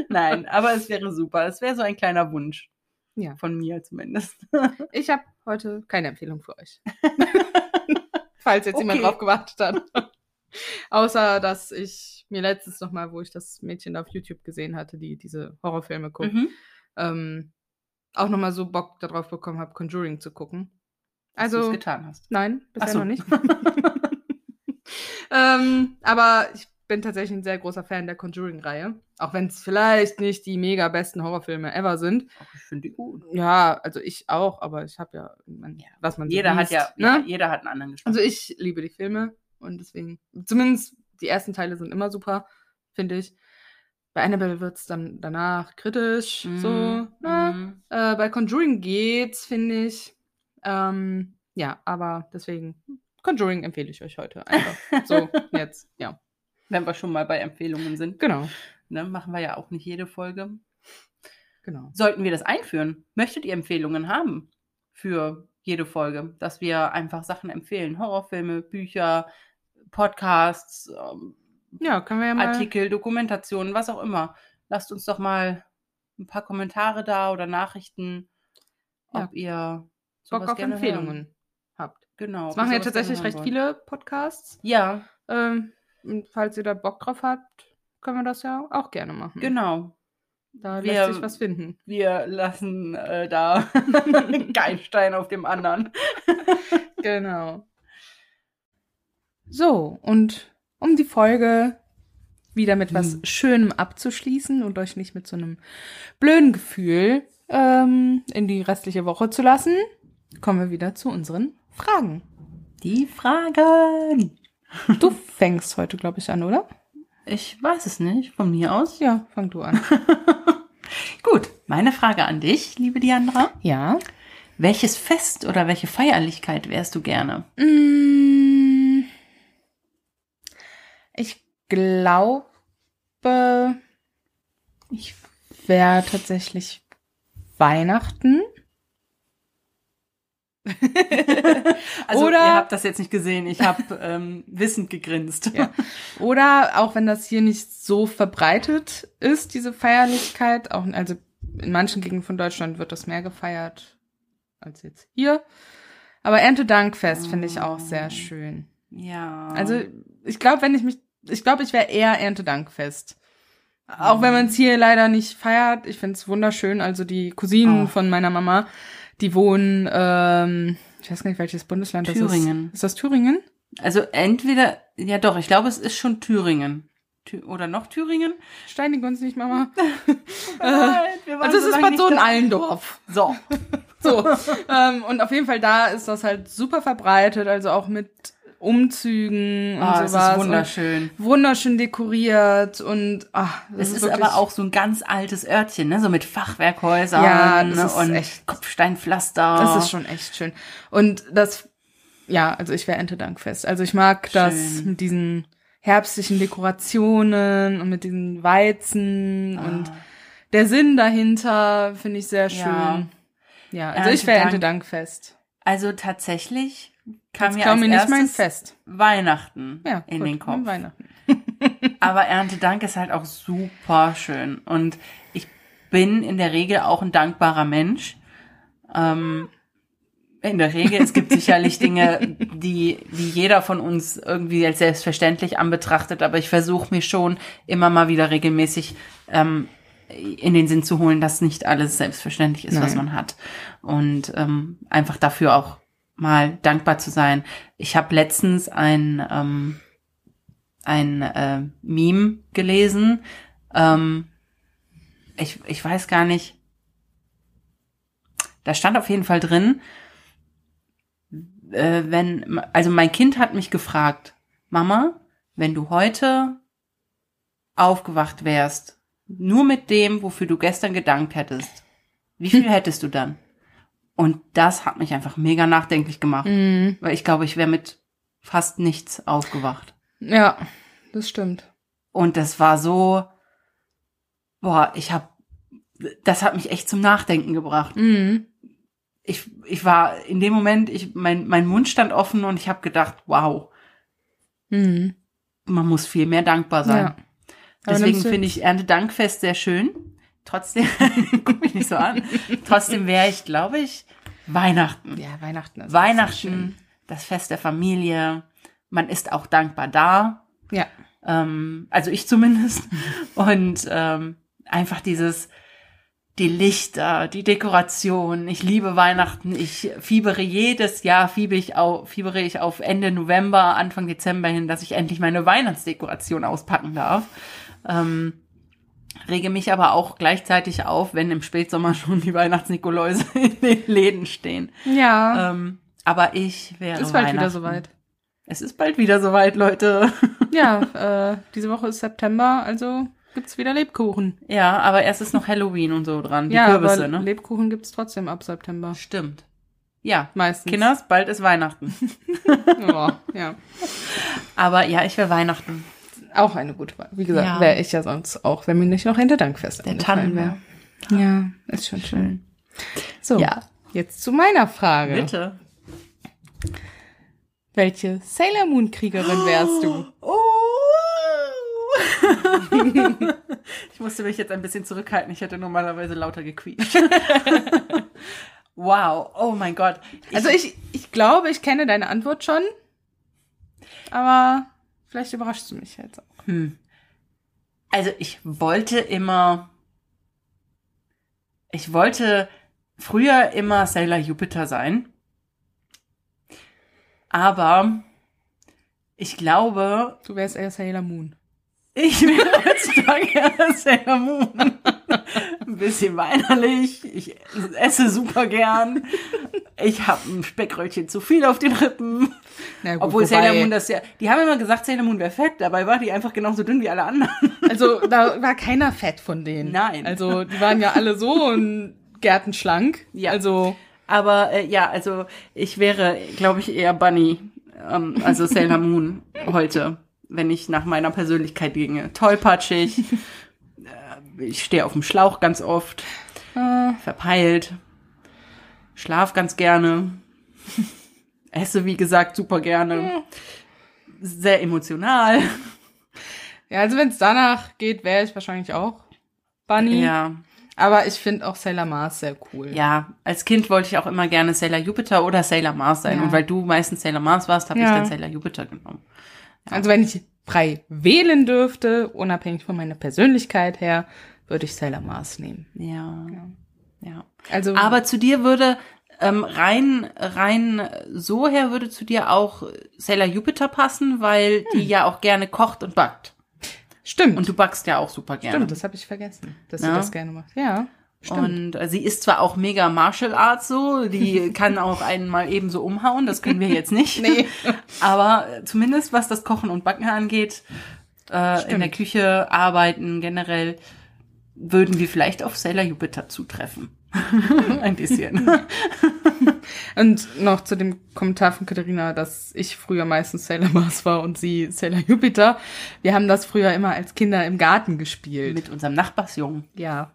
Nein, aber es wäre super. Es wäre so ein kleiner Wunsch. Ja. Von mir zumindest. Ich habe heute keine Empfehlung für euch. [laughs] Falls jetzt jemand Okay. drauf gewartet hat. [laughs] Außer, dass ich mir letztens nochmal, wo ich das Mädchen da auf YouTube gesehen hatte, die diese Horrorfilme guckt, Mhm. ähm, auch nochmal so Bock darauf bekommen habe, Conjuring zu gucken. Dass du's Also, getan hast. nein, bisher so. noch nicht. [laughs] [laughs] ähm, aber ich bin tatsächlich ein sehr großer Fan der Conjuring-Reihe. Auch wenn es vielleicht nicht die mega besten Horrorfilme ever sind. Ach, ich finde die gut. Ja, also ich auch, aber ich habe ja, man, Ja. was man so Jeder hat liest, ja, ne? jeder hat einen anderen Geschmack. Also ich liebe die Filme und deswegen, zumindest die ersten Teile sind immer super, finde ich. Bei Annabelle wird es dann danach kritisch, Mhm, so. Mhm. Äh, bei Conjuring geht's, finde ich. Ähm, ja, aber deswegen, Conjuring empfehle ich euch heute einfach. so, [laughs] jetzt, ja. Wenn wir schon mal bei Empfehlungen sind, Genau, ne, machen wir ja auch nicht jede Folge. genau. Sollten wir das einführen? Möchtet ihr Empfehlungen haben für jede Folge? Dass wir einfach Sachen empfehlen? Horrorfilme, Bücher, Podcasts, ähm, Ja, können wir ja mal. Artikel, Dokumentationen, was auch immer. Lasst uns doch mal ein paar Kommentare da oder Nachrichten, Ja. ob ihr Bock auf gerne Empfehlungen Hören. habt. Genau. Das machen ja tatsächlich recht wollt. viele Podcasts. Ja, Ähm, und falls ihr da Bock drauf habt, können wir das ja auch gerne machen. genau. Da Wir- lässt sich was finden. Wir lassen äh, da [laughs] keinen Stein auf dem anderen. [laughs] Genau. So, und um die Folge wieder mit was Hm. Schönem abzuschließen und euch nicht mit so einem blöden Gefühl ähm, in die restliche Woche zu lassen, kommen wir wieder zu unseren Fragen. Die Fragen. Du fängst heute, glaube ich, an, oder? Ich weiß es nicht, von mir aus. Ja, fang du an. [laughs] Gut, meine Frage an dich, liebe Diandra. Ja. Welches Fest oder welche Feierlichkeit wärst du gerne? Mm, Ich glaube, ich wäre tatsächlich Weihnachten. [laughs] Also Oder- ihr habt das jetzt nicht gesehen, ich habe [laughs] ähm, wissend gegrinst. Ja. Oder auch wenn das hier nicht so verbreitet ist, diese Feierlichkeit, auch also in manchen Gegenden von Deutschland wird das mehr gefeiert als jetzt hier. Aber Erntedankfest finde ich auch sehr schön. Ja. Also ich glaube, wenn ich mich, ich glaube, ich wäre eher Erntedankfest. Auch wenn man es hier leider nicht feiert, ich finde es wunderschön. Also die Cousinen Oh. von meiner Mama, die wohnen, ähm, ich weiß gar nicht, welches Bundesland Thüringen. das ist. Ist das Thüringen? Also entweder, ja doch, ich glaube, es ist schon Thüringen. Thü oder noch Thüringen? Steinige uns nicht, Mama. [laughs] Waren Also es so ist Bad. Sohn-Allendorf. So. [laughs] So. ähm, und auf jeden Fall da ist das halt super verbreitet, also auch mit Umzügen und Ah, sowas. ist wunderschön. Und wunderschön dekoriert und ach, das Es ist, wirklich- aber auch so ein ganz altes Örtchen, ne? so mit Fachwerkhäusern Ja, das ist und echt- Kopfsteinpflaster. Das ist schon echt schön. Und das, ja, also ich wäre Erntedankfest. Also ich mag das Schön. mit diesen herbstlichen Dekorationen und mit diesen Weizen und Ah. der Sinn dahinter finde ich sehr schön. Ja. Ja, also ich wäre Erntedank- Erntedankfest. Also tatsächlich kam Jetzt mir als mir nicht mein Fest. Weihnachten Ja, in gut, den Kopf. Weihnachten. [laughs] [laughs] Aber Erntedank ist halt auch super schön. Und ich bin in der Regel auch ein dankbarer Mensch. Ähm, in der Regel, es gibt sicherlich Dinge, [laughs] die, die jeder von uns irgendwie als selbstverständlich anbetrachtet, aber ich versuche mir schon immer mal wieder regelmäßig ähm, in den Sinn zu holen, dass nicht alles selbstverständlich ist, was Nein. man hat. Und ähm, einfach dafür auch mal dankbar zu sein. Ich habe letztens ein ähm, ein äh, Meme gelesen. Ähm, ich, ich weiß gar nicht. Da stand auf jeden Fall drin, äh, wenn, also mein Kind hat mich gefragt, Mama, wenn du heute aufgewacht wärst, nur mit dem, wofür du gestern gedankt hättest, wie viel [laughs] hättest du dann? Und das hat mich einfach mega nachdenklich gemacht, Mhm. weil ich glaube, ich wäre mit fast nichts aufgewacht. Ja, das stimmt. Und das war so, boah, ich hab, das hat mich echt zum Nachdenken gebracht. Mhm. Ich, ich war in dem Moment, ich, mein, mein Mund stand offen und ich habe gedacht, wow, Mhm. man muss viel mehr dankbar sein. Ja. Deswegen finde ich Erntedankfest sehr schön. Trotzdem, [laughs] guck mich nicht so an. Trotzdem wäre ich, glaube ich, Weihnachten. Ja, Weihnachten. ist. Weihnachten, das Fest der Familie. Man ist auch dankbar da. Ja. Ähm, also ich zumindest. Und ähm, einfach dieses, die Lichter, die Dekoration. Ich liebe Weihnachten. Ich fiebere jedes Jahr, fiebere ich auf, fiebere ich auf Ende November, Anfang Dezember hin, dass ich endlich meine Weihnachtsdekoration auspacken darf. Ähm, rege mich aber auch gleichzeitig auf, wenn im Spätsommer [laughs] schon die Weihnachtsnikoläuse [laughs] in den Läden stehen. Ja. Ähm, aber ich wäre ist bald wieder soweit. Es ist bald wieder soweit, Leute. [laughs] Ja, äh, diese Woche ist September, also gibt's wieder Lebkuchen. Ja, aber erst ist noch Halloween und so dran. Die ja, Kürbisse, aber ne? Lebkuchen gibt's trotzdem ab September. Stimmt. Ja. Meistens. Kinders, bald ist Weihnachten. Oh, ja. Aber ja, ich will Weihnachten. Auch eine gute Wahl. Wie gesagt, Ja. wäre ich ja sonst auch, wenn mir nicht noch Hinterdankfest Der eingefallen Tannenbaum. wäre. Ja, ist schon schön. So, Ja. jetzt zu meiner Frage. Bitte. Welche Sailor Moon Kriegerin wärst du? [gasps] Oh. [laughs] ich musste mich jetzt ein bisschen zurückhalten. Ich hätte normalerweise lauter gequietscht. [laughs] wow. Oh mein Gott. Also ich, ich glaube, ich kenne deine Antwort schon. Aber vielleicht überraschst du mich jetzt auch. Hm. Also ich wollte immer, ich wollte früher immer Sailor Jupiter sein. Aber ich glaube, Du wärst eher Sailor Moon. ich [laughs] bin heutzutage eher Sailor Moon. Bisschen weinerlich. Ich esse super gern. Ich habe ein Speckröllchen zu viel auf den Rippen. Gut, Obwohl wobei- Sailor Moon das ja. Die haben immer gesagt, Sailor Moon wäre fett. Dabei war die einfach genauso dünn wie alle anderen. Also da war keiner fett von denen. Nein. Also die waren ja alle so gärtenschlank. Ja. Also Aber äh, ja, also ich wäre, glaube ich, eher Bunny, ähm, also Sailor Moon heute, wenn ich nach meiner Persönlichkeit ginge. Tollpatschig, ich stehe auf dem Schlauch ganz oft, äh, verpeilt, schlaf ganz gerne, [laughs] esse wie gesagt super gerne, sehr emotional. ja, also wenn es danach geht, wäre ich wahrscheinlich auch Bunny. Ja, Aber ich finde auch Sailor Mars sehr cool. ja. Als Kind wollte ich auch immer gerne Sailor Jupiter oder Sailor Mars sein. Ja. Und weil du meistens Sailor Mars warst, habe ich Ja. dann Sailor Jupiter genommen. Also wenn ich frei wählen dürfte, unabhängig von meiner Persönlichkeit her, würde ich Sailor Mars nehmen. Ja. Ja. Also Aber zu dir würde ähm, rein rein so her würde zu dir auch Sailor Jupiter passen, weil die ja auch gerne kocht und backt. stimmt. Und du backst ja auch super gerne. stimmt, das habe ich vergessen, dass Ja. du das gerne machst. Ja, stimmt. Und äh, sie ist zwar auch mega Martial Arts so, die [laughs] kann auch einen mal eben so umhauen, das können wir jetzt nicht. Nee. [laughs] Aber äh, zumindest was das Kochen und Backen angeht, äh, in der Küche arbeiten generell, würden wir vielleicht auf Sailor Jupiter zutreffen. [laughs] Ein bisschen. Und noch zu dem Kommentar von Katharina, dass ich früher meistens Sailor Mars war und sie Sailor Jupiter. Wir haben das früher immer als Kinder im Garten gespielt. Mit unserem Nachbarsjungen. Ja.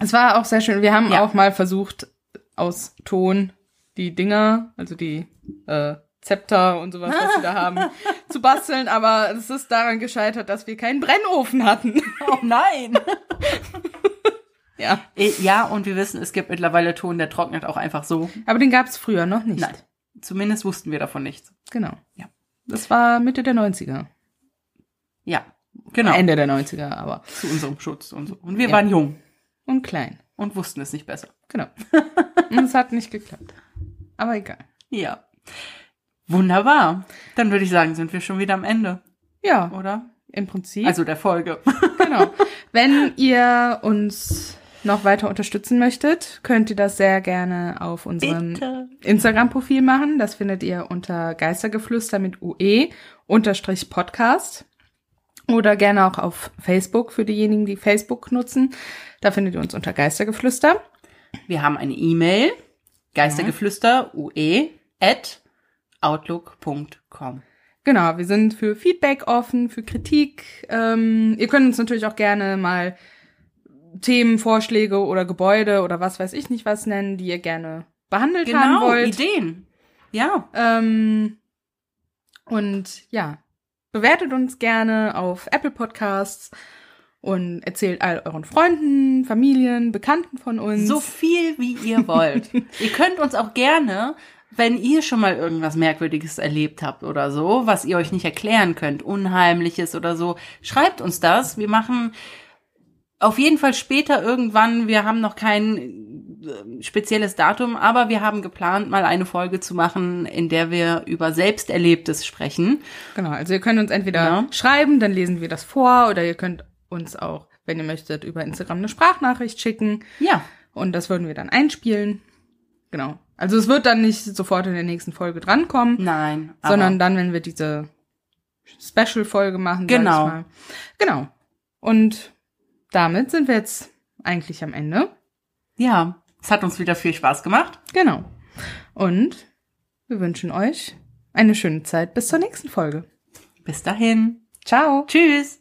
Es war auch sehr schön. Wir haben Ja. auch mal versucht, aus Ton die Dinger, also die äh, Zepter und sowas, was wir da haben, [laughs] zu basteln. Aber es ist daran gescheitert, dass wir keinen Brennofen hatten. Oh nein! [laughs] ja. Äh, Ja, und wir wissen, es gibt mittlerweile Ton, der trocknet auch einfach so. Aber den gab es früher noch nicht. Nein. Zumindest wussten wir davon nichts. Genau. Ja. Das war Mitte der 90er. Ja, genau. Ende der 90er, aber. Zu unserem Schutz und so. Und wir Ja. waren jung Und klein. und wussten es nicht besser. Genau. [laughs] Und es hat nicht geklappt. Aber egal. Ja. Wunderbar. Dann würde ich sagen, sind wir schon wieder am Ende, Ja, oder? im Prinzip. Also der Folge. [laughs] Genau. Wenn ihr uns noch weiter unterstützen möchtet, könnt ihr das sehr gerne auf unserem. Instagram-Profil machen. Das findet ihr unter Geistergeflüster mit UE unterstrich Podcast. Oder gerne auch auf Facebook für diejenigen, die Facebook nutzen. Da findet ihr uns unter Geistergeflüster. Wir haben eine E-Mail. Geistergeflüster ue at outlook.com. Genau, wir sind für Feedback offen, für Kritik. Ähm, ihr könnt uns natürlich auch gerne mal Themen, Vorschläge oder Gebäude oder was weiß ich nicht was nennen, die ihr gerne behandelt haben Genau, wollt. Ideen. Ja. Ähm, und ja, bewertet uns gerne auf Apple Podcasts und erzählt all euren Freunden, Familien, Bekannten von uns. So viel, wie ihr [laughs] wollt. ihr könnt uns auch gerne, wenn ihr schon mal irgendwas Merkwürdiges erlebt habt oder so, was ihr euch nicht erklären könnt, Unheimliches oder so, schreibt uns das. Wir machen auf jeden Fall später irgendwann. Wir haben noch kein äh, spezielles Datum, aber wir haben geplant, mal eine Folge zu machen, in der wir über Selbsterlebtes sprechen. Genau, also ihr könnt uns entweder ja. schreiben, dann lesen wir das vor, oder ihr könnt uns auch, wenn ihr möchtet, über Instagram eine Sprachnachricht schicken. Ja. Und das würden wir dann einspielen. Genau. Also es wird dann nicht sofort in der nächsten Folge drankommen. Nein. Sondern dann, wenn wir diese Special-Folge machen. Genau. Genau. Und damit sind wir jetzt eigentlich am Ende. Ja, es hat uns wieder viel Spaß gemacht. Genau. Und wir wünschen euch eine schöne Zeit bis zur nächsten Folge. Bis dahin. Ciao. Tschüss.